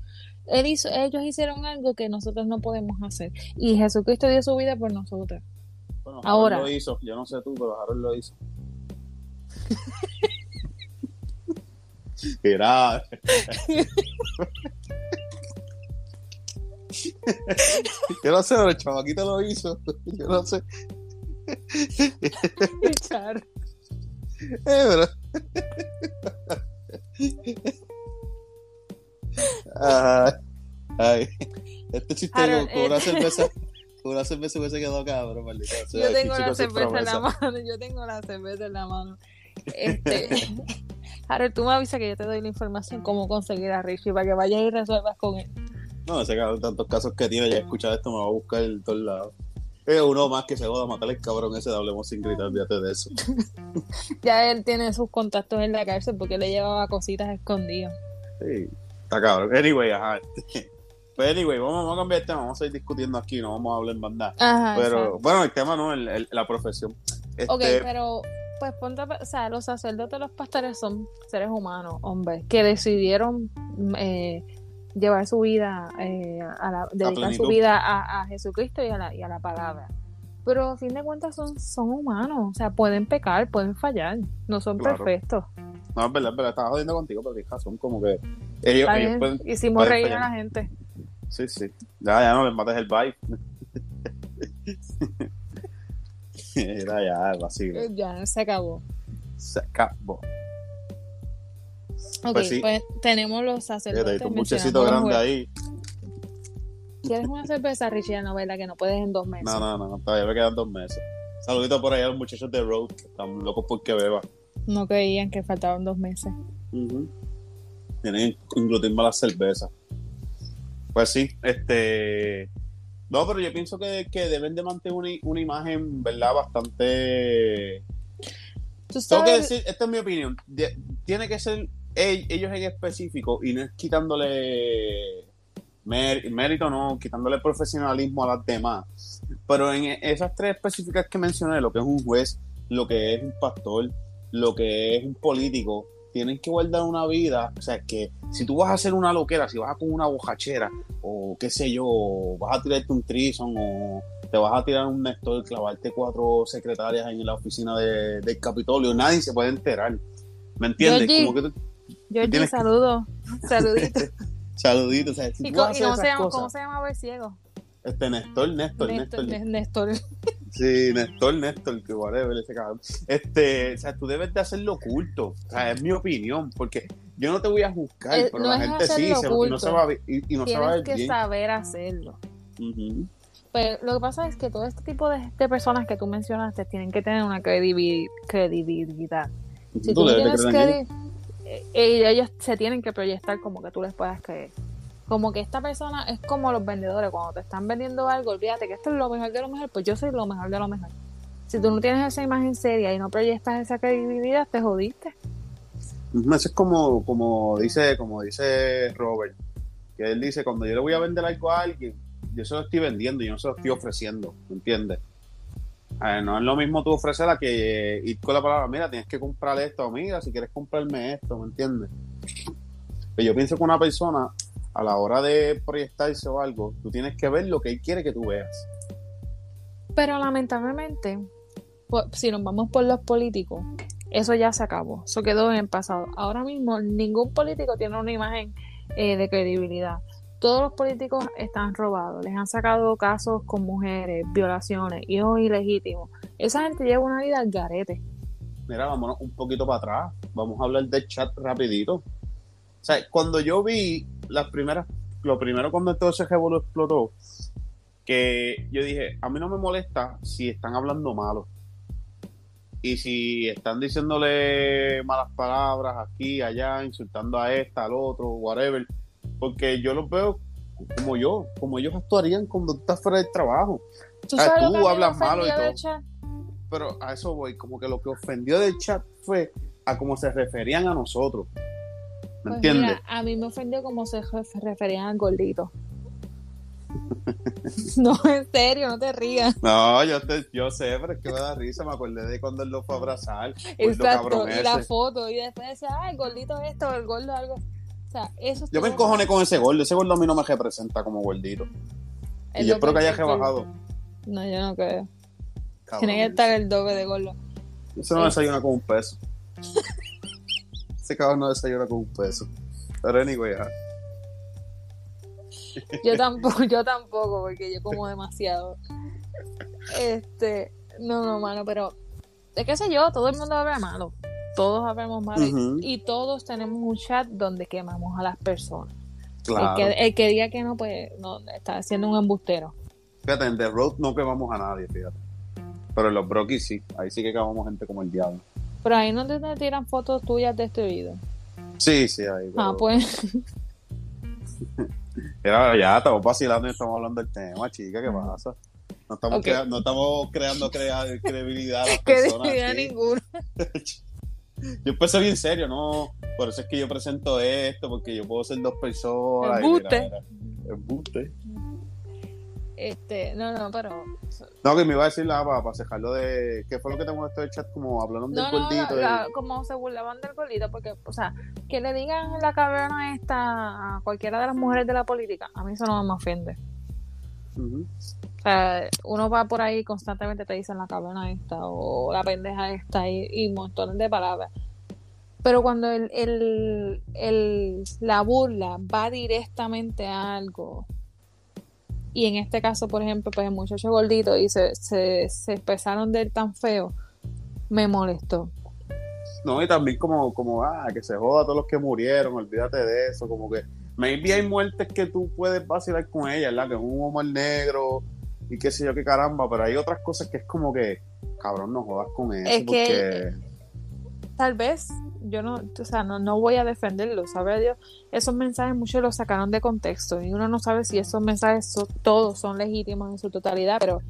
Él hizo, ellos hicieron algo que nosotros no podemos hacer. Y Jesucristo dio su vida por nosotros. Bueno, Ahora. Lo hizo. Yo no sé tú, pero Harold lo hizo. Mira. Yo no sé, pero el chamaquito lo hizo. Yo no sé. Claro. Eh, pero- Ay, ay. Este chiste con, una eh. cerveza. Con una cerveza hubiese quedado cabrón, maldita sea. Yo tengo Este la chico sin cerveza en la mano. Yo tengo la cerveza en la mano. Este, Harold, tú me avisas que yo te doy la información cómo conseguir a Richie para que vayas y resuelvas con él. No, ese cabrón, tantos casos que tiene, ya he escuchado esto, me va a buscar en todos lados. Es uno más que se joda a matar el cabrón ese, de hablemos sin gritar, fíjate de eso. Ya él tiene sus contactos en la cárcel porque le llevaba cositas escondidas. Sí, está cabrón. Anyway, ajá. Pues anyway, vamos, vamos a cambiar de tema, vamos a ir discutiendo aquí, no vamos a hablar más nada. Ajá, Pero, exacto. bueno, el tema no, el- el- la profesión. Este, Ok, pero pues ponte, o sea, los sacerdotes, los pastores son seres humanos, hombres, que decidieron mm, eh, llevar su vida, eh, a la, dedicar su vida a, a Jesucristo y a, la, y a la palabra. Pero a fin de cuentas son, son humanos, o sea, pueden pecar, pueden fallar, no son Claro. perfectos. No, es verdad, es verdad, estaba jodiendo contigo, pero tienes razón, como que ellos, ellos pueden... Hicimos pueden reír a la gente. Sí, sí. Ya, ya no les mates el vibe. Era ya, el vacío. Ya, se acabó. Se acabó. Ok, Pues sí. pues tenemos los sacerdotes. mencionamos los grande ahí. ¿Quieres una cerveza, Richie? No, ¿verdad? Que no puedes en dos meses. No, no, no, todavía me quedan dos meses. Saludito por ahí a los muchachos de Road, que están locos porque beba. No creían que faltaban dos meses. Tienen que incluir más la cerveza. Pues sí, este. No, pero yo pienso que, que deben de mantener una, una imagen, ¿verdad? Bastante. Tengo que decir, esta es mi opinión. de- tiene que ser ell- ellos en específico y no es quitándole mér- mérito, no, quitándole profesionalismo a las demás. Pero en esas tres específicas que mencioné, lo que es un juez, lo que es un pastor, lo que es un político, tienen que guardar una vida. O sea, que si tú vas a hacer una loquera, si vas a con una bojachera, o qué sé yo, vas a tirarte un trison, o te vas a tirar un Néstor, clavarte cuatro secretarias en la oficina de- del Capitolio, nadie se puede enterar. ¿Me entiendes? Georgie. Como que tú- Georgie, tienes que- saludos. Saluditos. saluditos. O sea, si ¿Y, tú co- vas a y hacer cómo, se llama, cosas, cómo se llamaba el ciego? Este Néstor, Néstor, Néstor. Néstor, Néstor. Sí, Néstor, Néstor, que whatever, ese cabrón. Este, o sea, tú debes de hacerlo oculto. O sea, es mi opinión, porque yo no te voy a juzgar, pero no la gente sí, se- y no se va a ver, y, y no se va a Tienes ver que bien. saber hacerlo. Pero lo que pasa es que todo este tipo de, de personas que tú mencionaste tienen que tener una credibi- credibilidad. Si tú, tienes creer en ellos. credi- eh, ellos se tienen que proyectar como que tú les puedas creer. Como que esta persona es como los vendedores, cuando te están vendiendo algo, olvídate que esto es lo mejor de lo mejor, pues yo soy lo mejor de lo mejor. Si tú no tienes esa imagen seria y no proyectas esa credibilidad, te jodiste. Eso es como, como dice, como dice Robert, que él dice, cuando yo le voy a vender algo a alguien, yo se lo estoy vendiendo, yo no se lo estoy ofreciendo, ¿me entiendes? Eh, no es lo mismo tú ofrecerla que eh, ir con la palabra, mira, tienes que comprar esto, mira, si quieres comprarme esto, ¿me entiendes? Pero yo pienso que una persona, a la hora de proyectarse o algo, tú tienes que ver lo que él quiere que tú veas. Pero lamentablemente, si nos vamos por los políticos, eso ya se acabó, eso quedó en el pasado. Ahora mismo ningún político tiene una imagen eh, de credibilidad. Todos los políticos están robados, les han sacado casos con mujeres, violaciones, hijos ilegítimos. Esa gente lleva una vida al garete. Mira, vámonos un poquito para atrás. Vamos a hablar del chat rapidito. O sea, cuando yo vi las primeras, lo primero cuando todo ese revuelo explotó, que yo dije, a mí no me molesta si están hablando malo. Y si están diciéndole malas palabras aquí, allá, insultando a esta, al otro, whatever, porque yo los veo como yo, como ellos actuarían cuando tú estás fuera del trabajo. ¿Tú, Ah, tú lo que hablas malo y todo. chat? Pero a eso voy, como que lo que ofendió del chat fue a cómo se referían a nosotros. ¿Me Pues entiendes? mira, a mí me ofendió como se re- referían al gordito. no, en serio, no te rías. No, yo, te- yo sé, pero es que me da risa. Me acordé de cuando él lo fue a abrazar. Exacto, y la foto, y después decía, ah, el gordito esto, el gordo algo. O sea, eso Yo me encojoné con ese gordo. Ese gordo a mí no me representa como gordito. y yo espero que haya rebajado. No, yo no creo. Cabrón, Tiene que estar el doble de gordo. Ese no desayuna con un peso. ese cabrón no desayuna con un peso. Pero anyway, ajá. Yo tampoco, yo tampoco, porque yo como demasiado. Este, no, no, mano, pero es que sé yo, todo el mundo habla malo. Todos hablamos malo. y- todos tenemos un chat donde quemamos a las personas. Claro. El, que, el que diga que no, pues no, está haciendo un embustero. Fíjate, en The Road no quemamos a nadie, fíjate. Pero en los Brockies sí. Ahí sí que quemamos gente como el diablo. Pero ahí no te, tiran fotos tuyas destruidas. Sí, sí, ahí. Ah, pues. Mira, ya estamos vacilando y estamos hablando del tema, chica, ¿qué pasa? No estamos, Ok. crea- no estamos creando crea- credibilidad a las aquí. ninguno. Yo empecé bien serio, ¿no? Por eso es que yo presento esto, porque yo puedo ser dos personas. Embuste. mira, mira, embuste. Este, no, no, pero. No, que me iba a decir la para, para cejarlo de. ¿Qué fue lo que tengo en este chat? Como hablaron del No, no, gordito. la- y- la- como se burlaban del gordito, porque, o sea, que le digan la cabrona esta a cualquiera de las mujeres de la política, a mí eso no me ofende. O sea, uno va por ahí constantemente te dicen la cabrona esta o la pendeja esta y, y montones de palabras. Pero cuando el, el, el- la burla va directamente a algo, y en este caso, por ejemplo, pues el muchacho gordito y se, se, se expresaron de él tan feo, me molestó. No, y también como, como, ah, que se joda a todos los que murieron, olvídate de eso, como que, maybe hay muertes que tú puedes vacilar con ella, ¿verdad? Que es un humor negro y qué sé yo qué caramba, pero hay otras cosas que es como que, cabrón, no jodas con eso, Es que-. Tal vez, yo no, o sea, no, no voy a defenderlo, ¿sabe Dios? Esos mensajes muchos los sacaron de contexto y uno no sabe si esos mensajes son- todos son legítimos en su totalidad, pero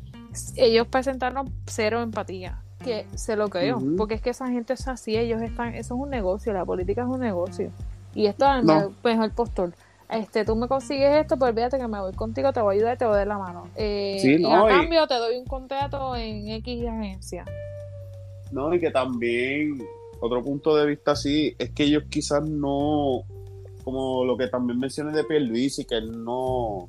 ellos presentaron cero empatía, que se lo creo, porque es que esa gente es así, ellos están, eso es un negocio, la política es un negocio y esto es el No. me- mejor postor. Este, tú me consigues esto, pues olvídate que me voy contigo, te voy a ayudar, te voy a dar la mano. Eh, Sí, y no, a y- cambio te doy un contrato en X agencia. No, y que también, otro punto de vista así, es que ellos quizás no, como lo que también mencioné de Pierluisi, que él no,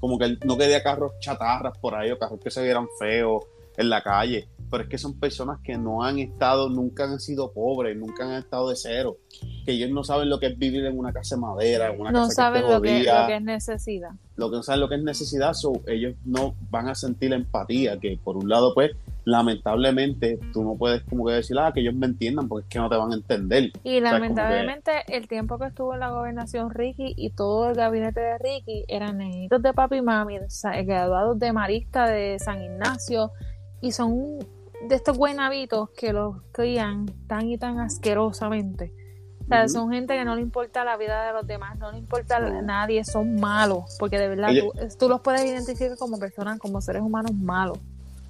como que él no quería carros chatarras por ahí o carros que se vieran feos en la calle, pero es que son personas que no han estado, nunca han sido pobres, nunca han estado de cero, que ellos no saben lo que es vivir en una casa de madera, en una No casa saben que lo que, lo que es necesidad. lo que no saben lo que es necesidad, so, ellos no van a sentir la empatía, que por un lado, pues, lamentablemente, tú no puedes como que decir, ah, que ellos me entiendan, porque es que no te van a entender. Y sea, lamentablemente el tiempo que estuvo en la gobernación Ricky y todo el gabinete de Ricky eran nenitos de papi y mami, graduados de Marista de San Ignacio y son de estos buenavitos que los crían tan y tan asquerosamente. O sea, son gente que no le importa la vida de los demás, no le importa a nadie, son malos, porque de verdad Ellos- tú, tú los puedes identificar como personas, como seres humanos malos.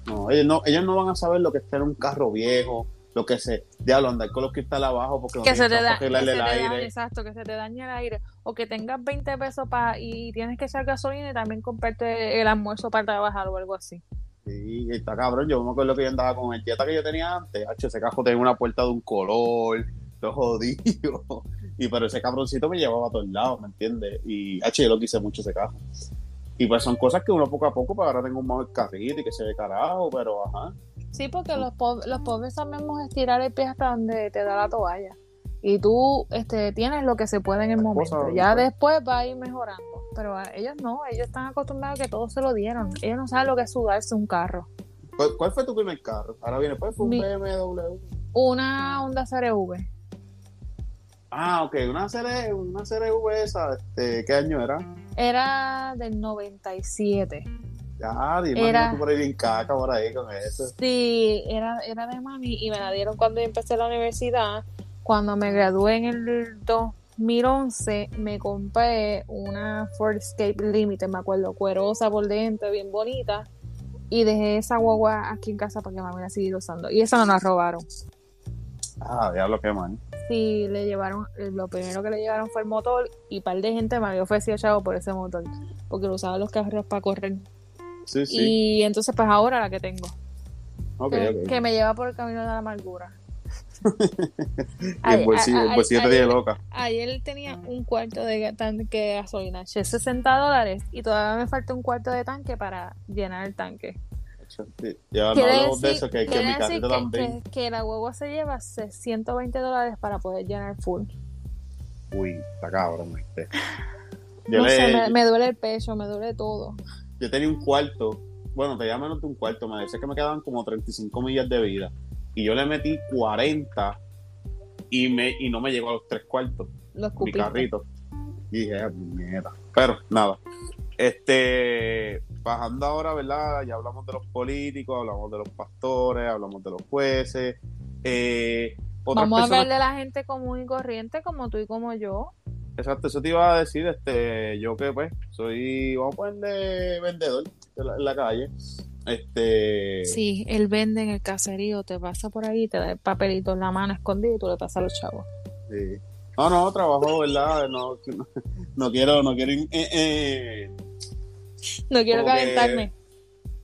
No, ellos no, ellos no van a saber lo que es tener un carro viejo, lo que se, diablo, andar con los cristales abajo, porque no que se tienes te da, que se el aire. exacto, que se te dañe el aire, o que tengas 20 pesos para y tienes que echar gasolina y también comprarte el almuerzo para trabajar o algo así. Sí, está cabrón. Yo me acuerdo que yo andaba con el Jetta que yo tenía antes. Hacho, ese cajo tenía una puerta de un color, lo jodido. Y pero ese cabroncito me llevaba a todos lados, ¿me entiendes? Y H, yo lo quise mucho ese cajo. Y pues son cosas que uno poco a poco, pues ahora tengo un mejor carrito y que se ve carajo, pero ajá. Sí, porque los, po- los pobres sabemos estirar el pie hasta donde te da la toalla. Y tú este, tienes lo que se puede en el momento. ya después va a ir mejorando. Pero a ellos no, ellos están acostumbrados a que todo se lo dieron. Ellos no saben lo que es sudarse un carro. ¿Cuál, cuál fue tu primer carro? Ahora viene, pues fue un Mi- BMW. Una Honda CRV. Ah, ok, una CR, una CRV esa, este, ¿qué año era? Era del 97. Ah, era, tú por ahí bien caca por ahí con eso. Sí, era, era de mami y me la dieron cuando empecé la universidad. Cuando me gradué en el 2011, me compré una Ford Escape Limited, me acuerdo, cuerosa por dentro, bien bonita. Y dejé esa guagua aquí en casa para que mami la siguiera usando. Y esa no la robaron. Ah, diablo, qué mal. Sí, le llevaron, lo primero que le llevaron fue el motor y un par de gente me había ofrecido chavo por ese motor, porque lo usaba los carros para correr. Sí, sí. Y entonces pues ahora la que tengo. que, me lleva por el camino de la amargura. el bolsillo, el bolsillo te loca. Ayer tenía un cuarto de tanque de gasolina, 60 dólares, y todavía me falta un cuarto de tanque para llenar el tanque. Ya hablamos de eso, que, que mi carrito también. Que, la huevo se lleva 120 dólares para poder llenar full. Uy, está cabrón este. no sé, me, duele el pecho, me duele todo. Yo tenía un cuarto, bueno, te llaman menos de un cuarto, me decía que me quedaban como 35 millas de vida. Y yo le metí 40 y, me, y no me llegó a los tres cuartos. Los mi carrito. Y dije, ah, mierda. Pero nada. Este, bajando ahora, ¿verdad? Ya hablamos de los políticos, hablamos de los pastores, hablamos de los jueces. Eh, Vamos a hablar de la gente común y corriente como tú y como yo. Exacto, eso te iba a decir, este, yo que pues soy, vamos a ponerle vendedor en la, calle. Este. Sí, él vende en el caserío, te pasa por ahí, te da el papelito en la mano escondido y tú le pasas a los chavos. Sí. No, no, trabajo, ¿verdad? No, no, quiero, no quiero eh, eh, no quiero calentarme.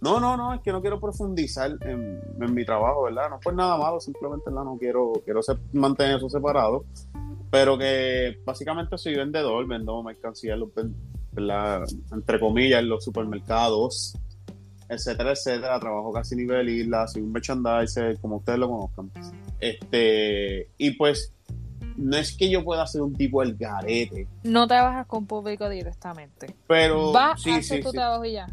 No, no, no, es que no quiero profundizar en, mi trabajo, ¿verdad? No fue nada malo, simplemente no quiero, quiero mantener eso separado. Pero que básicamente soy vendedor, vendo mercancía, ¿verdad? entre comillas, en los supermercados, etcétera, etcétera. Trabajo casi nivel isla, soy un merchandiser, como ustedes lo conozcan. Este, y pues no es que yo pueda hacer un tipo el garete. No trabajas con público directamente. Pero vas sí, a hacer tu trabajo y ya.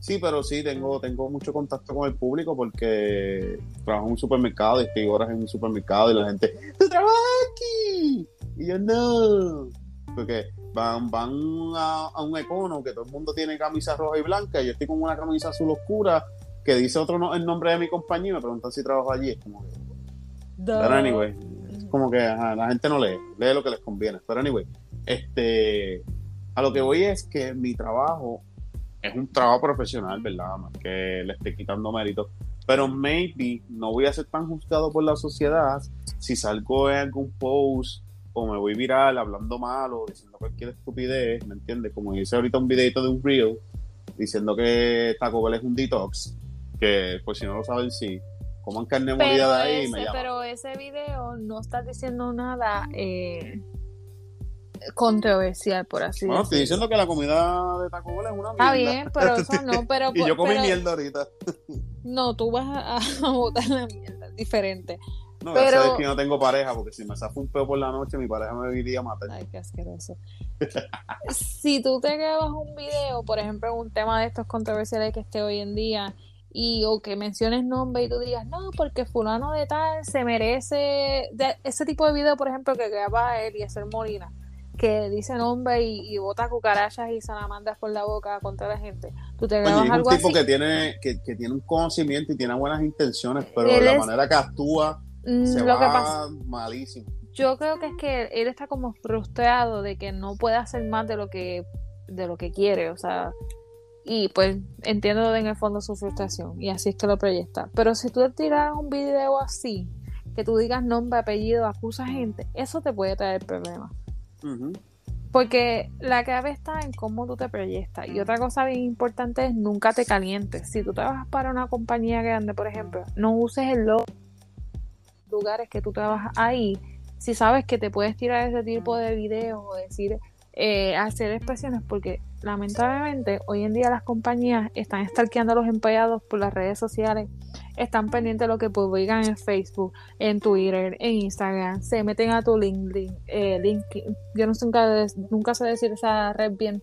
Sí, pero sí, tengo, tengo mucho contacto con el público porque trabajo en un supermercado y estoy horas en un supermercado y la gente, ¡tú trabajas aquí! Y yo no. Porque van, van a, un econo que todo el mundo tiene camisa roja y blanca y yo estoy con una camisa azul oscura que dice otro el nombre de mi compañía y me preguntan si trabajo allí. Es como que. Pero anyway, como que la gente no lee, lee lo que les conviene. Pero anyway, este, a lo que voy es que mi trabajo es un trabajo profesional, ¿verdad? Más que le esté quitando mérito. Pero maybe no voy a ser tan juzgado por la sociedad si salgo en algún post o me voy viral hablando mal o diciendo cualquier estupidez, ¿me entiendes? Como dice ahorita un videito de un reel diciendo que Taco Bell es un detox, que pues si no lo saben, sí coman carne molida de ahí. pero ese video no está diciendo nada eh, controversial, por así decirlo. Bueno, estoy diciendo que la comida de Taco Bell es una mierda. Está bien, pero eso no. Pero, y yo comí mierda ahorita. no, tú vas a, botar la mierda, diferente. No, pero... es que no tengo pareja, porque si me saco un peo por la noche, mi pareja me iría a matar. Ay, qué asqueroso. si tú te grabas un video, por ejemplo, un tema de estos controversiales que esté hoy en día, y o que menciones nombre y tú digas, no, porque fulano de tal se merece ese tipo de video, por ejemplo, que graba él y hacer Molina, que dice nombre y, bota cucarachas y salamandras por la boca contra la gente. Tú te grabas es un tipo que tiene que, tiene un conocimiento y tiene buenas intenciones, pero de la manera que actúa mm, se va malísimo. Yo creo que es que él está como frustrado de que no puede hacer más de lo que de lo que quiere, o sea, y pues entiendo en el fondo su frustración y así es que lo proyecta. Pero si tú tiras un video así, que tú digas nombre, apellido, acusa gente, eso te puede traer problemas. Porque la clave está en cómo tú te proyectas. Y otra cosa bien importante es nunca te calientes. Si tú trabajas para una compañía grande, por ejemplo, no uses el logo lugares que tú trabajas ahí. Si sabes que te puedes tirar ese tipo de videos o decir, eh, hacer expresiones, porque lamentablemente hoy en día las compañías están stalkeando a los empleados por las redes sociales, están pendientes de lo que publican en Facebook, en Twitter, en Instagram, se meten a tu LinkedIn, eh, LinkedIn yo no sé nunca, nunca sé decir esa red bien,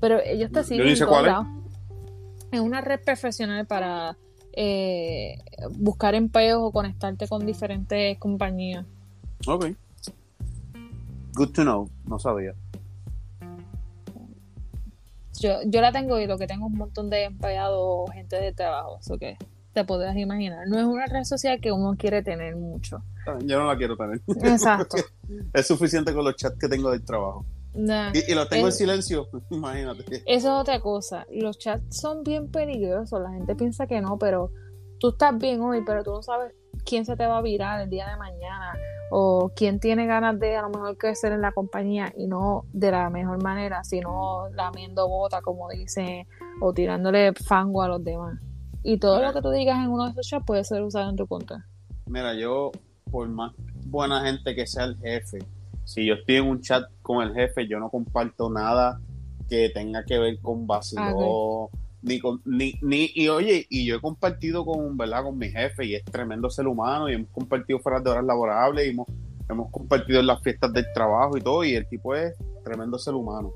pero ellos te siguen en todos Es una red profesional para eh, buscar empleos o conectarte con diferentes compañías. Ok. Good to know, no sabía. Yo, yo la tengo y lo que tengo un montón de empleados, gente de trabajo, eso que te podrás imaginar. No es una red social que uno quiere tener mucho. Ah, yo no la quiero tener. Exacto. es suficiente con los chats que tengo del trabajo. y, y los tengo en silencio, imagínate. Eso es otra cosa. Los chats son bien peligrosos. La gente piensa que no, pero tú estás bien hoy, pero tú no sabes quién se te va a virar el día de mañana o quién tiene ganas de a lo mejor crecer en la compañía y no de la mejor manera, sino lamiendo bota, como dicen, o tirándole fango a los demás. Y todo lo que tú digas en uno de esos chats puede ser usado en tu contra. Mira, yo, por más buena gente que sea el jefe, si yo estoy en un chat con el jefe, yo no comparto nada que tenga que ver con vacío ni con, ni, ni, y oye, y yo he compartido con, ¿verdad? con mi jefe, y es tremendo ser humano, y hemos compartido fuera de horas laborables, y hemos, hemos compartido en las fiestas del trabajo y todo, y el tipo es tremendo ser humano.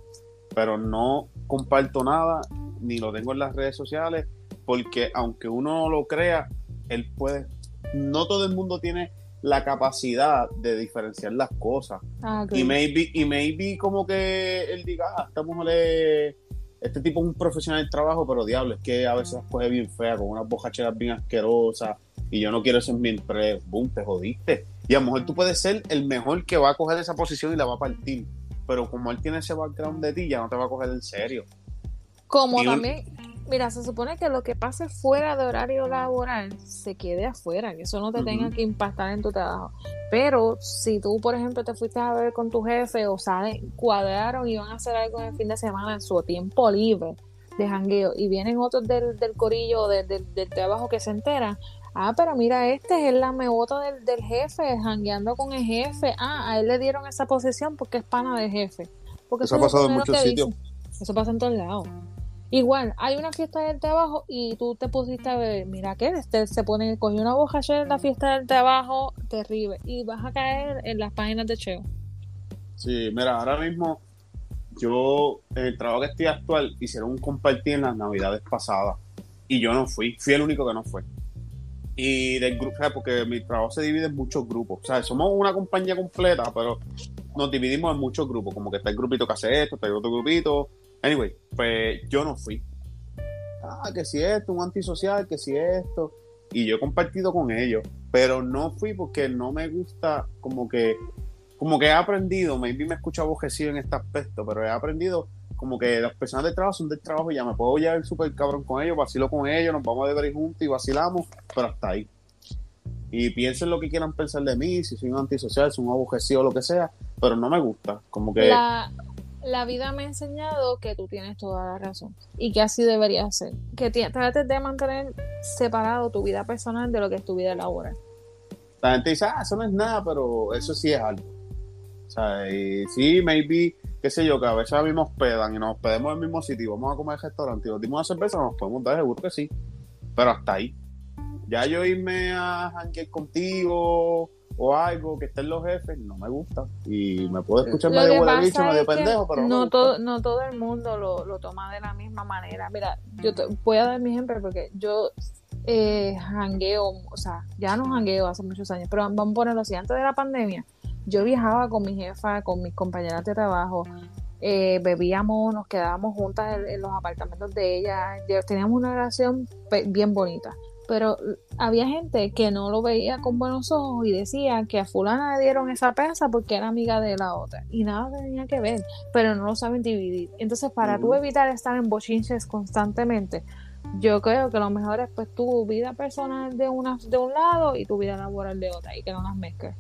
Pero no comparto nada, ni lo tengo en las redes sociales, porque aunque uno lo crea, él puede, no todo el mundo tiene la capacidad de diferenciar las cosas. Ah, y maybe, y maybe como que él diga, ah, esta mujer este tipo es un profesional del trabajo, pero diablo, es que a veces las coge bien fea, con unas bojacheras bien asquerosas, y yo no quiero ser mi empresa, boom, te jodiste. Y a lo mejor tú puedes ser el mejor que va a coger esa posición y la va a partir, pero como él tiene ese background de ti, ya no te va a coger en serio. Como también, mira, se supone que lo que pase fuera de horario laboral se quede afuera, que eso no te tenga que impactar en tu trabajo. Pero si tú, por ejemplo, te fuiste a ver con tu jefe o salen, cuadraron y van a hacer algo en el fin de semana en su tiempo libre de jangueo y vienen otros del, del corillo del, del, trabajo que se enteran, ah, pero mira, este es el lamebota del, del jefe, jangueando con el jefe, ah, a él le dieron esa posición porque es pana del jefe. Porque eso ha pasado en muchos sitios. Eso pasa en todos lados. Igual, hay una fiesta del trabajo y tú te pusiste a beber. Mira que este se pone, cogió una ayer en la fiesta del trabajo terrible y vas a caer en las páginas de Cheo. Sí, mira, ahora mismo yo, en el trabajo que estoy actual, hicieron un compartir en las navidades pasadas y yo no fui, fui el único que no fue. Y del grupo, porque mi trabajo se divide en muchos grupos, o sea, somos una compañía completa, pero nos dividimos en muchos grupos, como que está el grupito que hace esto, está el otro grupito, Anyway, pues yo no fui. Ah, que si esto, un antisocial, que si esto. Y yo he compartido con ellos, pero no fui porque no me gusta como que, como que he aprendido, maybe me escucha abojecido en este aspecto, pero he aprendido como que las personas de trabajo son del trabajo y ya me puedo llevar súper cabrón con ellos, vacilo con ellos, nos vamos a beber juntos y vacilamos, pero hasta ahí. Y piensen lo que quieran pensar de mí, si soy un antisocial, si soy un abojecido o lo que sea, pero no me gusta. Como que vida me ha enseñado que tú tienes toda la razón y que así debería ser. Que trates de mantener separado tu vida personal de lo que es tu vida laboral. La gente dice, ah, eso no es nada, pero eso sí es algo. O sea, sí, maybe, qué sé yo, que a veces a mí nos hospedan y nos hospedemos en el mismo sitio, vamos a comer el restaurante y nos dimos una cerveza, nos podemos dar, seguro que sí. Pero hasta ahí. Ya yo irme a hangar contigo o algo que estén los jefes, no me gusta. Y me puedo escuchar medio huele bicho, medio pendejo, pero no, todo, no todo el mundo lo, lo, toma de la misma manera. Mira, yo te, voy a dar mi ejemplo porque yo eh, jangueo, o sea, ya no jangueo hace muchos años, pero vamos a ponerlo así, antes de la pandemia, yo viajaba con mi jefa, con mis compañeras de trabajo, eh, bebíamos, nos quedábamos juntas en, los apartamentos de ella, teníamos una relación bien bonita pero había gente que no lo veía con buenos ojos y decía que a fulana le dieron esa pesa porque era amiga de la otra y nada tenía que ver, pero no lo saben dividir. Entonces, para tú evitar estar en bochinches constantemente, yo creo que lo mejor es pues tu vida personal de una de un lado y tu vida laboral de otra y que no las mezcles.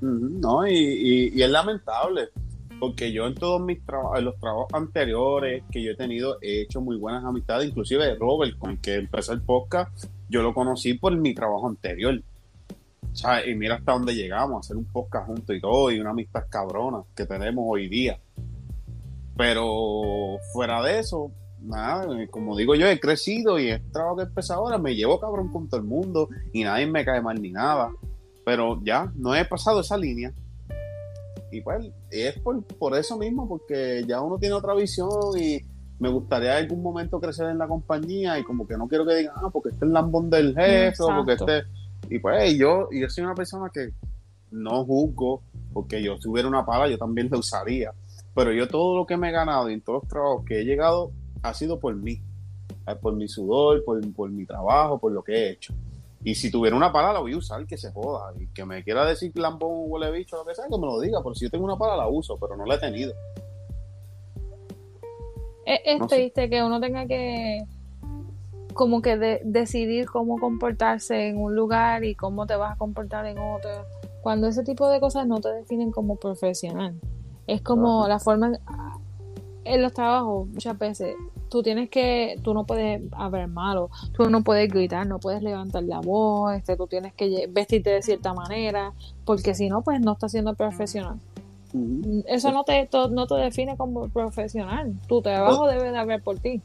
No, y, y, es lamentable porque yo en todos mis trabajos, en los trabajos anteriores que yo he tenido, he hecho muy buenas amistades, inclusive Robert, con el que empecé el podcast, yo lo conocí por mi trabajo anterior. Sea, y mira hasta dónde llegamos, a hacer un podcast juntos y todo, y una amistad cabrona que tenemos hoy día. Pero fuera de eso, nada, como digo yo, he crecido y este trabajo que empecé ahora me llevo cabrón con todo el mundo y nadie me cae mal ni nada. Pero ya, no he pasado esa línea. Y pues es por, por eso mismo, porque ya uno tiene otra visión y me gustaría en algún momento crecer en la compañía y como que no quiero que digan, ah, porque este es el lambón del jefe, o porque este... Y pues yo, yo soy una persona que no juzgo, porque yo si hubiera una pala yo también la usaría. Pero yo todo lo que me he ganado y en todos los trabajos que he llegado, ha sido por mí, por mi sudor, por, por mi trabajo, por lo que he hecho. Y si tuviera una pala, la voy a usar, que se joda. Y que me quiera decir lambón, huele bicho, lo que sea, que me lo diga. Por si yo tengo una pala, la uso, pero no la he tenido. Es, triste que uno tenga que como que decidir cómo comportarse en un lugar y cómo te vas a comportar en otro. Cuando ese tipo de cosas no te definen como profesional. Es como la forma en los trabajos muchas veces tú tienes que, tú no puedes haber malo, tú no puedes gritar, no puedes levantar la voz, este, tú tienes que vestirte de cierta manera, porque si no, pues no estás siendo profesional. Eso no te, no te define como profesional, tu trabajo debe de haber por ti.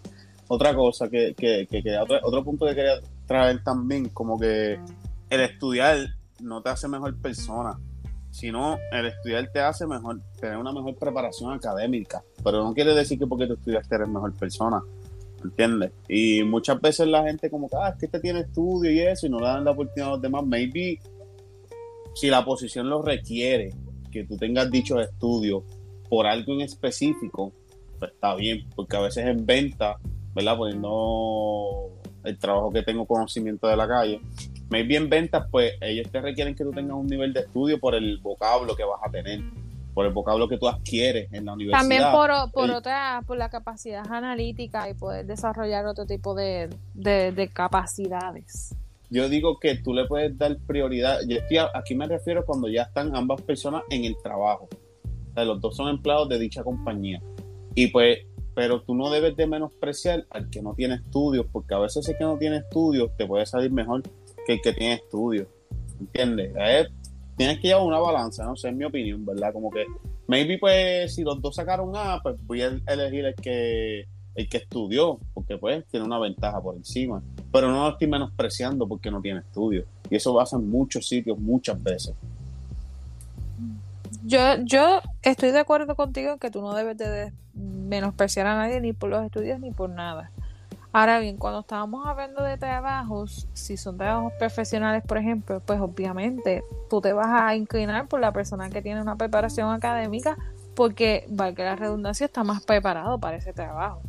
Otra cosa que, que, que, otro, otro punto que quería traer también, como que el estudiar no te hace mejor persona sino el estudiar te hace mejor, tener una mejor preparación académica, pero no quiere decir que porque tú estudiaste eres mejor persona, ¿entiendes? Y muchas veces la gente como que, ah, es que este tiene estudio y eso, y no le dan la oportunidad a los demás, maybe si la posición lo requiere, que tú tengas dicho estudio por algo en específico, pues está bien, porque a veces en venta, ¿verdad? Poniendo el trabajo que tengo conocimiento de la calle, maybe en ventas, pues ellos te requieren que tú tengas un nivel de estudio por el vocablo que vas a tener, por el vocablo que tú adquieres en la universidad. También por, por otra, por la capacidad analítica y poder desarrollar otro tipo de, capacidades. Yo digo que tú le puedes dar prioridad. Yo aquí me refiero cuando ya están ambas personas en el trabajo. O sea, los dos son empleados de dicha compañía. Y pues, pero tú no debes de menospreciar al que no tiene estudios, porque a veces el que no tiene estudios te puede salir mejor que el que tiene estudios. ¿Entiendes? tienes que llevar una balanza, no sé, en mi opinión, ¿verdad? Como que, maybe pues si los dos sacaron A, pues voy a elegir el que, el que estudió, porque pues tiene una ventaja por encima. Pero no lo estoy menospreciando porque no tiene estudios. Y eso pasa en muchos sitios muchas veces. Yo, yo estoy de acuerdo contigo en que tú no debes de menospreciar a nadie ni por los estudios ni por nada. Ahora bien, cuando estábamos hablando de trabajos, si son trabajos profesionales, por ejemplo, pues obviamente tú te vas a inclinar por la persona que tiene una preparación académica porque, valga la redundancia, está más preparado para ese trabajo.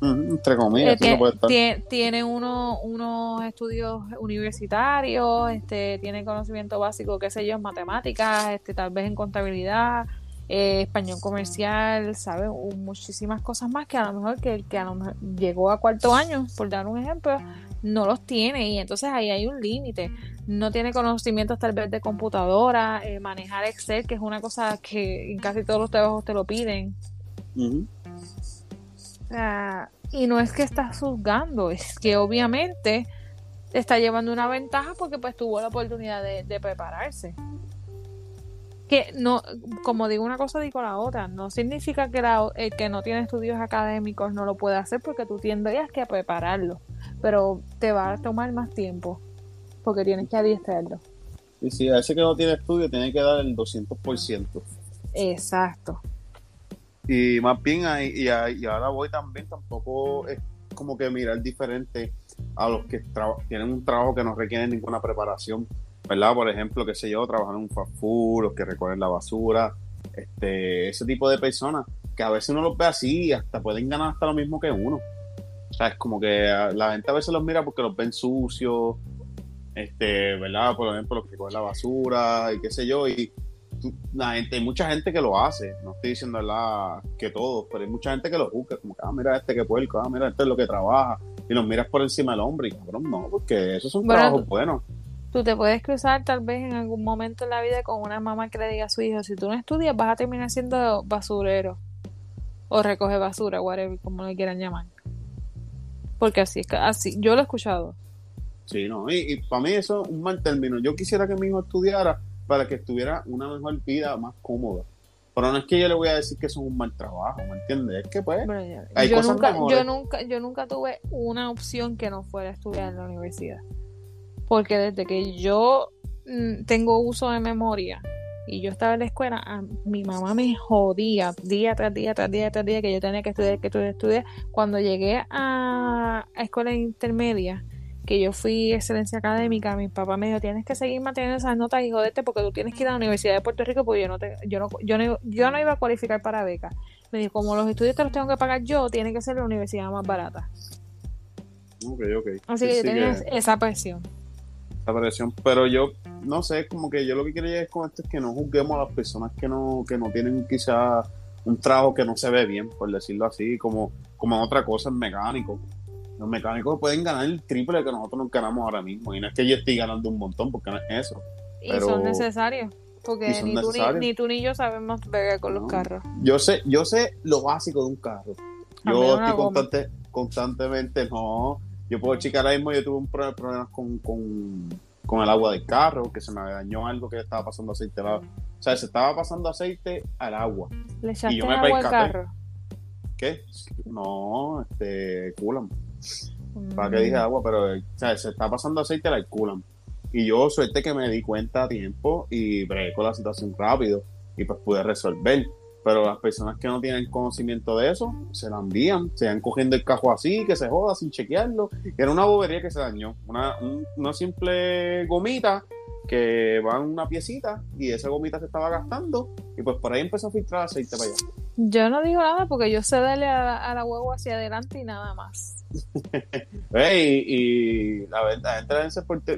Entre comillas, tiene, tiene uno, unos estudios universitarios, este, tiene conocimiento básico, qué sé yo, en matemáticas, este, tal vez en contabilidad, eh, español comercial, ¿sabes? Muchísimas cosas más que a lo mejor que el que a lo mejor llegó a cuarto año, por dar un ejemplo, no los tiene y entonces ahí hay un límite. No tiene conocimientos tal vez de computadora, eh, manejar Excel, que es una cosa que en casi todos los trabajos te lo piden. Y no es que estás juzgando, es que obviamente te está llevando una ventaja porque pues tuvo la oportunidad de prepararse que no, como digo una cosa, digo la otra. No significa que la, el que no tiene estudios académicos no lo puede hacer porque tú tendrías que prepararlo, pero te va a tomar más tiempo porque tienes que adiestrarlo. Y si a ese que no tiene estudio tiene que dar el 200%. Exacto. Y más bien, y, y ahora voy también, tampoco es como que mirar diferente a los que tienen un trabajo que no requiere ninguna preparación ¿verdad? Por ejemplo, qué sé yo, trabajar en un fast food, los que recogen la basura, este, ese tipo de personas que a veces uno los ve así y hasta pueden ganar hasta lo mismo que uno. O sea, es como que la gente a veces los mira porque los ven sucios, este, ¿verdad? Por ejemplo, los que recogen la basura y qué sé yo, y la gente, hay mucha gente que lo hace, no estoy diciendo ¿verdad? que todos, pero hay mucha gente que lo busca, como que, ah, mira este que puerco, ah, mira este es lo que trabaja, y los miras por encima del hombre, y cabrón, no, porque esos son trabajos buenos. Tú te puedes cruzar tal vez en algún momento en la vida con una mamá que le diga a su hijo, si tú no estudias vas a terminar siendo basurero o recoge basura, whatever, como le quieran llamar. Porque así es, así, yo lo he escuchado. Sí, no, y, para mí eso es un mal término. Yo quisiera que mi hijo estudiara para que estuviera una mejor vida más cómoda. Pero no es que yo le voy a decir que eso es un mal trabajo, ¿me entiendes? Es que pues hay yo cosas nunca, Yo nunca, yo nunca tuve una opción que no fuera estudiar en la universidad porque desde que yo mm, tengo uso de memoria y yo estaba en la escuela, mi mamá me jodía día tras día, tras día, tras día, que yo tenía que estudiar, que estudiar, estudiar. Cuando llegué a, a escuela intermedia, que yo fui excelencia académica, mi papá me dijo, tienes que seguir manteniendo esas notas y jodete porque tú tienes que ir a la Universidad de Puerto Rico porque yo no, te, yo no, yo no, yo no iba a cualificar para beca. Me dijo, como los estudios te los tengo que pagar yo, tiene que ser la universidad más barata. Ok, ok. Así que yo tenía esa presión. Esa presión, pero yo, no sé, como que yo lo que quería decir con esto es que no juzguemos a las personas que no, que no tienen quizá un trabajo que no se ve bien, por decirlo así, como, como otra cosa en mecánico. Los mecánicos pueden ganar el triple que nosotros nos ganamos ahora mismo. Y no es que yo esté ganando un montón, porque no es eso. Y son necesarios. Porque ni, Tú, ni, tú ni yo sabemos ver con los carros. Yo sé, yo sé lo básico de un carro. Yo estoy constante, constantemente, no. Yo puedo checar ahora mismo, yo tuve un problema con, con, con, el agua del carro, que se me dañó algo que estaba pasando aceite. O sea, se estaba pasando aceite al agua. ¿Le echaste y yo me agua al carro? ¿Qué? No, este, culan. ¿Para qué dije agua? Pero, se está pasando aceite al culan. Y yo suerte que me di cuenta a tiempo y bregué con la situación rápido y pues pude resolver. Pero las personas que no tienen conocimiento de eso, se la envían, se van cogiendo el cajo así, que se joda sin chequearlo. Era una bobería que se dañó. Una, una simple gomita que va en una piecita y esa gomita se estaba gastando y pues por ahí empezó a filtrar aceite para allá. Yo no digo nada porque yo sé darle a, la huevo hacia adelante y nada más. y, la verdad,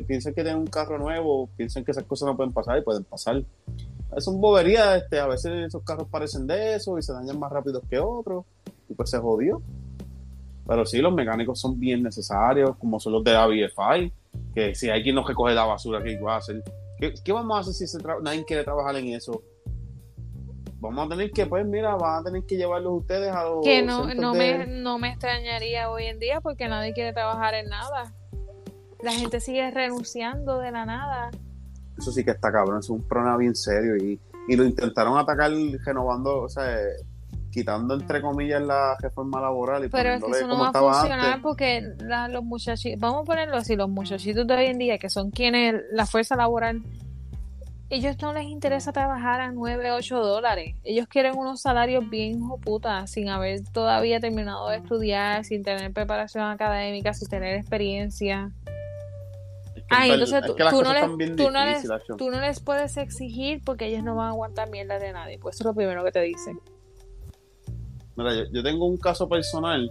piensan que tienen un carro nuevo, piensan que esas cosas no pueden pasar y pueden pasar. Es un bobería, este, a veces esos carros parecen de eso y se dañan más rápido que otros y pues se jodió. Pero sí, los mecánicos son bien necesarios, como son los de la BFI, que si hay quien no recoge la basura, ¿qué va a hacer? ¿Qué, vamos a hacer si nadie quiere trabajar en eso? Vamos a tener que, pues mira, van a tener que llevarlos ustedes a los... Que no, no, me, no me extrañaría hoy en día porque nadie quiere trabajar en nada. La gente sigue renunciando de la nada. Eso sí que está cabrón, es un problema bien serio y, y lo intentaron atacar renovando, o sea, quitando entre comillas la reforma laboral y pero es que eso no va a funcionar porque los muchachitos vamos a ponerlo así los muchachitos de hoy en día que son quienes la fuerza laboral ellos no les interesa trabajar a 9, 8 dólares. Ellos quieren unos salarios bien putas, sin haber todavía terminado de estudiar, sin tener preparación académica, sin tener experiencia. ah, entonces tú, no les, tú, no les, puedes exigir porque ellos no van a aguantar mierda de nadie. Pues eso es lo primero que te dicen. Mira, yo, tengo un caso personal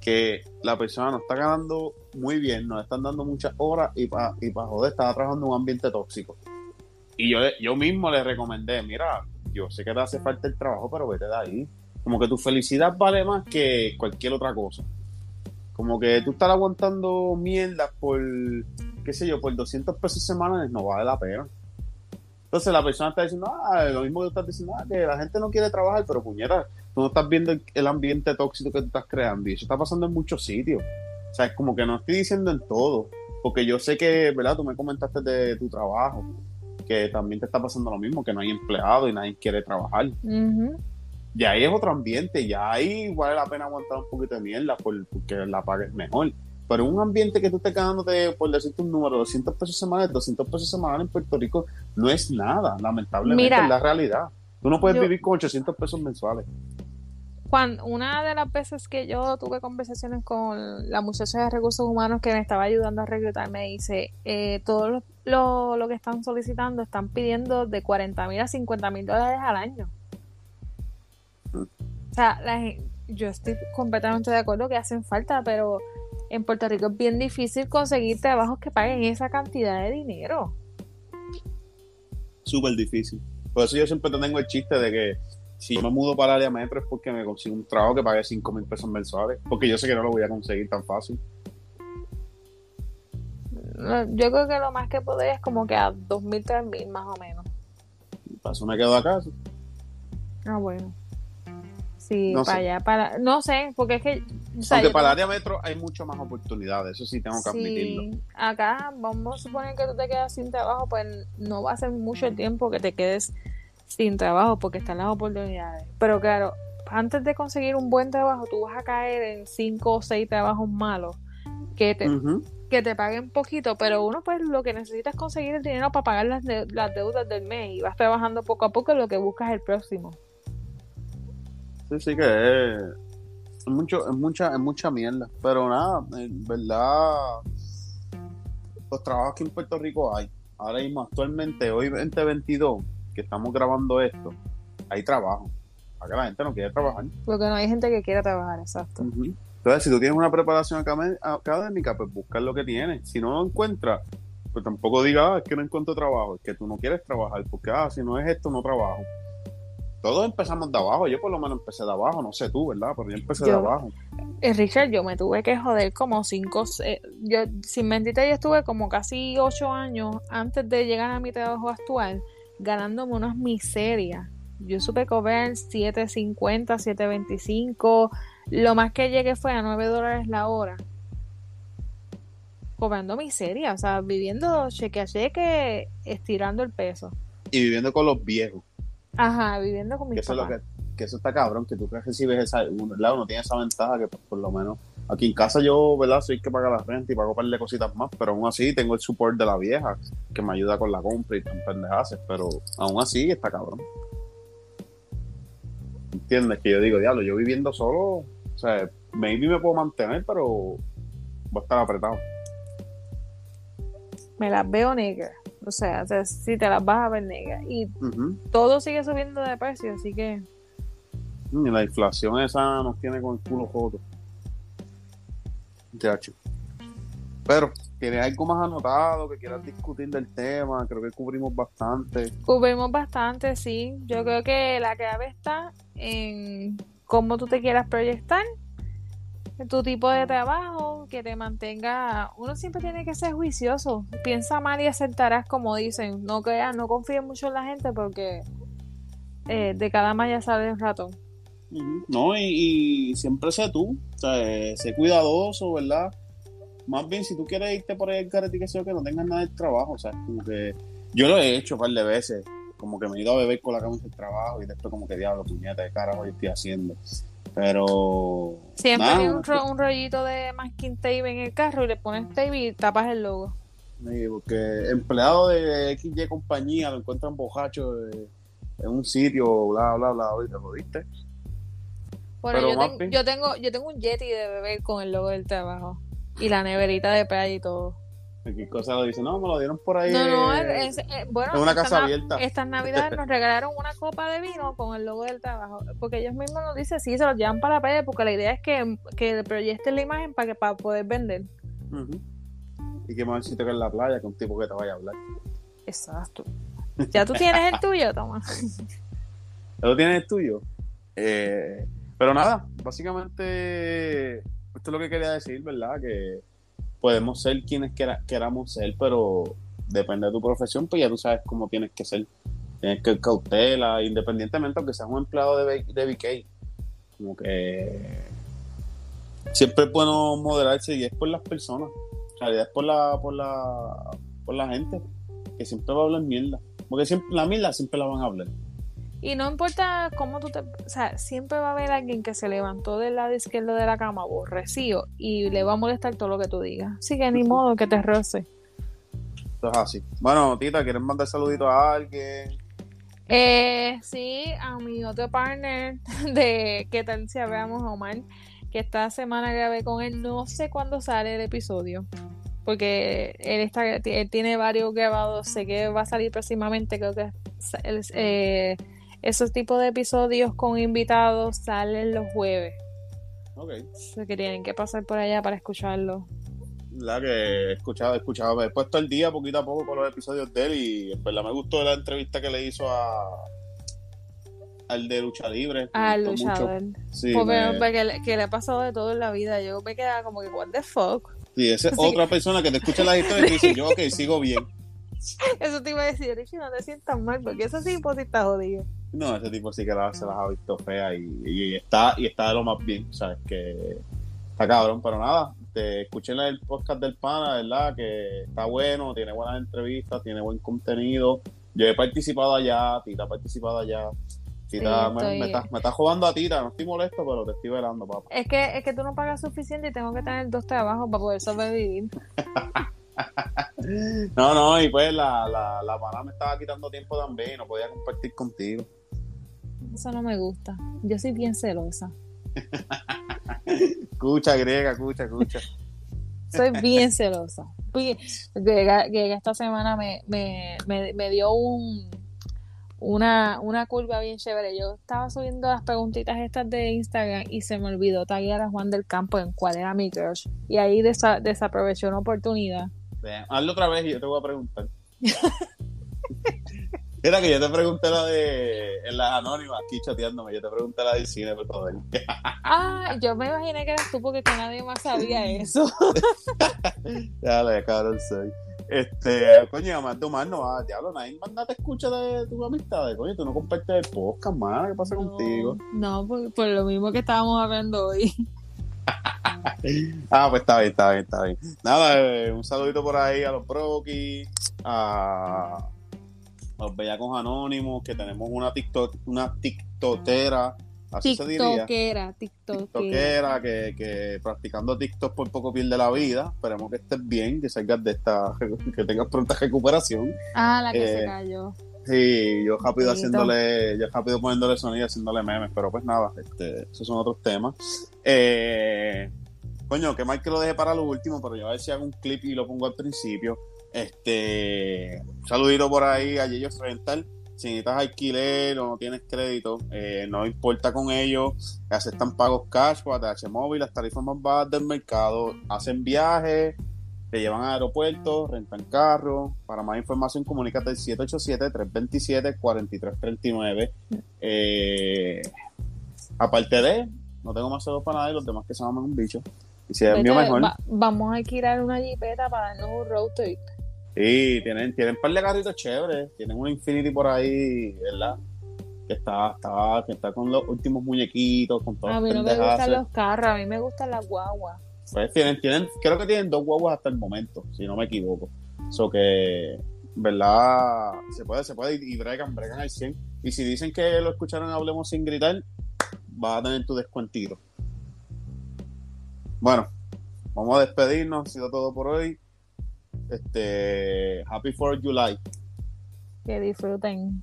que la persona no está ganando muy bien, nos están dando muchas horas y para y pa joder estaba trabajando en un ambiente tóxico. Y yo, yo mismo le recomendé, mira, yo sé que te hace falta el trabajo, pero vete de ahí. Como que tu felicidad vale más que cualquier otra cosa. Como que tú estás aguantando mierdas por, qué sé yo, por 200 pesos semanales, no vale la pena. Entonces la persona está diciendo, ah, lo mismo que tú estás diciendo, ah, que la gente no quiere trabajar, pero puñera, tú no estás viendo el, ambiente tóxico que tú estás creando y eso está pasando en muchos sitios. O sea, es como que no estoy diciendo en todo, porque yo sé que, ¿verdad? Tú me comentaste de tu trabajo que también te está pasando lo mismo, que no hay empleado y nadie quiere trabajar. Y ahí es otro ambiente, ya ahí vale la pena aguantar un poquito de mierda porque la paga es mejor. Pero un ambiente que tú estés ganándote, por decirte un número, 200 pesos semanales, 200 pesos semanales en Puerto Rico, no es nada, lamentablemente es la realidad. Tú no puedes vivir con 800 pesos mensuales. Cuando, una de las veces que yo tuve conversaciones con la muchacha de recursos humanos que me estaba ayudando a reclutar, me dice, eh, todo lo, lo, que están solicitando están pidiendo de 40 mil a 50 mil dólares al año. O sea, yo estoy completamente de acuerdo que hacen falta, pero en Puerto Rico es bien difícil conseguir trabajos que paguen esa cantidad de dinero. Súper difícil. Por eso yo siempre tengo el chiste de que si yo me mudo para el área metro es porque me consigo un trabajo que pague 5 mil pesos mensuales, porque yo sé que no lo voy a conseguir tan fácil. Yo creo que lo más que podría es como que a 2 mil, 3 mil más o menos. Para eso me quedo acá. Ah, bueno. Sí, para allá, para... No sé, porque es que... Aunque para el área metro hay mucho más oportunidades, eso sí tengo que sí, admitirlo. Acá, vamos a suponer que tú te quedas sin trabajo, pues no va a ser mucho el tiempo que te quedes sin trabajo porque están las oportunidades. Pero claro, antes de conseguir un buen trabajo, tú vas a caer en cinco o seis trabajos malos que te, que te paguen poquito, pero uno pues lo que necesita es conseguir el dinero para pagar las, las deudas del mes y vas trabajando poco a poco lo que buscas el próximo. Sí, sí que es, mucho, es mucha, es mucha mierda, pero nada, en verdad los trabajos que en Puerto Rico hay, ahora mismo actualmente, hoy 2022, que estamos grabando esto, hay trabajo. Acá la gente no quiere trabajar. Porque no hay gente que quiera trabajar, exacto. Entonces, si tú tienes una preparación académica, pues busca lo que tienes. Si no lo encuentras, pues tampoco digas, ah, es que no encuentro trabajo, es que tú no quieres trabajar, porque, ah, si no es esto, no trabajo. Todos empezamos de abajo, yo por lo menos empecé de abajo, no sé tú, ¿verdad? Pero yo empecé de abajo. Eh, Richard, yo me tuve que joder como cinco, yo sin mentirte, yo estuve como casi ocho años antes de llegar a mi trabajo actual ganándome unas miserias. Yo supe cobrar 7.50, 7.25, lo más que llegué fue a 9 dólares la hora. Cobrando miseria, o sea, viviendo cheque a cheque, estirando el peso. Y viviendo con los viejos. Ajá, viviendo con mis que eso, que, eso está cabrón, que tú recibes esa. Uno tiene esa ventaja que por lo menos aquí en casa yo, ¿verdad? Soy que paga la renta y pago un par de cositas más, pero aún así tengo el support de la vieja que me ayuda con la compra y con pendejaces, pero aún así está cabrón. ¿Entiendes? Que yo digo, diablo, yo viviendo solo, o sea, maybe me puedo mantener, pero voy a estar apretado. Me las veo negra. O sea, si te las vas a ver negra. Y todo sigue subiendo de precio, así que. Y la inflación esa nos tiene con el culo joto. Pero, ¿tienes algo más anotado que quieras discutir del tema? Creo que cubrimos bastante. Cubrimos bastante, sí. Yo creo que la clave está en cómo tú te quieras proyectar, tu tipo de trabajo, que te mantenga. Uno siempre tiene que ser juicioso. Piensa mal y aceptarás, como dicen. No creas, no confíes mucho en la gente porque eh, de cada malla sale un ratón. No, y, siempre sé tú, o sea, eh, sé cuidadoso, ¿verdad? Más bien, si tú quieres irte por ahí el carrete que sea que no tengas nada de trabajo, o sea, como que yo lo he hecho un par de veces, como que me he ido a beber con la camisa del trabajo y después como que diablo, puñeta de carajo yo estoy haciendo. Pero... Siempre hay un, rollito de masking tape en el carro y le pones tape y tapas el logo. Sí, porque empleado de XY compañía lo encuentran bojacho en un sitio, bla, bla, bla, y te jodiste. Bueno, yo, tengo, yo tengo un Yeti de bebé con el logo del trabajo. Y la neverita de playa y todo. ¿Qué cosa lo dice? No, me lo dieron por ahí. No, no, es, bueno. Es una casa abierta. Estas navidades nos regalaron una copa de vino con el logo del trabajo. Porque ellos mismos nos dicen, sí, se lo llevan para la playa porque la idea es que, que proyecten la imagen para, que, para poder vender. Y que más si que en la playa que un tipo que te vaya a hablar. Exacto. ¿Ya tú tienes el tuyo, Tomás? ¿Ya tú tienes el tuyo? Eh, pero nada, básicamente esto es lo que quería decir, ¿verdad? Que podemos ser quienes queramos ser, pero depende de tu profesión, pues ya tú sabes cómo tienes que ser. Tienes que cautela, independientemente aunque seas un empleado de, de BK. Como que siempre es bueno moderarse y es por las personas. En realidad es por la, por la, por la gente que siempre va a hablar mierda. Porque siempre, la mierda siempre la van a hablar. Y no importa cómo tú te... O sea, siempre va a haber alguien que se levantó del lado izquierdo de la cama aborrecido y le va a molestar todo lo que tú digas. Así que ni modo que te roce. Es así. Bueno, Tita, ¿quieres mandar saluditos a alguien? Eh, sí, a mi otro partner de ¿Qué tal si hablamos, Omar? Que esta semana grabé con él. No sé cuándo sale el episodio porque él está él tiene varios grabados sé que va a salir próximamente creo que eh, esos tipos de episodios con invitados salen los jueves. Ok. Se que tienen que pasar por allá para escucharlo. La que he escuchado, he escuchado, me he puesto el día poquito a poco con los episodios de él y en verdad me gustó la entrevista que le hizo a al de lucha libre. Al luchador. Sí, Porque que, le ha pasado de todo en la vida. Yo me quedaba como que, what the fuck. Sí, esa es otra persona que te escucha las historias y dice, yo, ok, sigo bien. Eso te iba a decir, Richie, no te sientas mal, porque eso sí, pues está jodido. No, ese tipo sí que la, se las ha visto fea y, está y está de lo más bien, ¿sabes? Que está cabrón, pero nada, te escuchen el podcast del pana, ¿verdad? Que está bueno, tiene buenas entrevistas, tiene buen contenido. Yo he participado allá, Tita ha participado allá. Tita, me, me, estás, me jugando a Tita, no estoy molesto, pero te estoy velando, papá. Es que, es que tú no pagas suficiente y tengo que tener dos trabajos para poder sobrevivir. no, no, y pues la, la, la pana me estaba quitando tiempo también no podía compartir contigo. Eso no me gusta. Yo soy bien celosa. escucha, griega, escucha, escucha. Soy bien celosa. que esta semana me, me, me, me dio un una, una curva bien chévere. Yo estaba subiendo las preguntitas estas de Instagram y se me olvidó taguear a Juan del Campo en cuál era mi crush. Y ahí desa desaproveché una oportunidad. hazlo otra vez y yo te voy a preguntar. Era que yo te pregunté la de en las anónimas, aquí chateándome, yo te pregunté la del cine, por favor. ah, yo me imaginé que eras tú porque que nadie más sabía eso. Dale, cabrón soy. Este, coño, más de más no va, diablo, nadie más nada te escucha de tus amistades, coño, tú no compartes el podcast, más, ¿qué pasa contigo? No, por, por, lo mismo que estábamos hablando hoy. ah, pues está bien, está bien, está bien. Nada, eh, un saludito por ahí a los Broki, a los Bellacos Anónimos, que tenemos una TikTok, una TikTokera Así se diría. TikTokera, TikTokera, que, que practicando TikTok por poco pierde la vida. Esperemos que estés bien, que salgas de esta, que tengas pronta recuperación. Ah, la que se eh, cayó. Sí, yo rápido haciéndole, yo rápido poniéndole sonido, haciéndole memes, pero pues nada, este, esos son otros temas. Eh, coño, que mal que lo deje para lo último, pero yo a ver si hago un clip y lo pongo al principio. Este, un saludito por ahí a Yello Rental si necesitas alquiler o no tienes crédito, eh, no importa con ellos, aceptan pagos cash o ATH móvil, las tarifas más bajas del mercado, hacen viajes, te llevan a aeropuertos, rentan carros. Para más información, comunícate al 787-327-4339. Eh, aparte de, no tengo más celos para nadie, los demás que se llaman un bicho. Y si es mío mejor. vamos a alquilar una jipeta para darnos un road trip. Sí, tienen, tienen un par de carritos chéveres. Tienen un Infinity por ahí, ¿verdad? Que está, está, que está con los últimos muñequitos, con A mí no me gustan los carros, a mí me gustan las guaguas. Pues tienen, tienen, creo que tienen dos guaguas hasta el momento, si no me equivoco. Eso que, ¿verdad? Se puede, se puede, y bregan, bregan al 100. Y si dicen que lo escucharon Hablemos sin gritar, va a tener tu descuentito. Bueno, vamos a despedirnos, ha sido todo por hoy. Este, Happy 4 July. Que disfruten.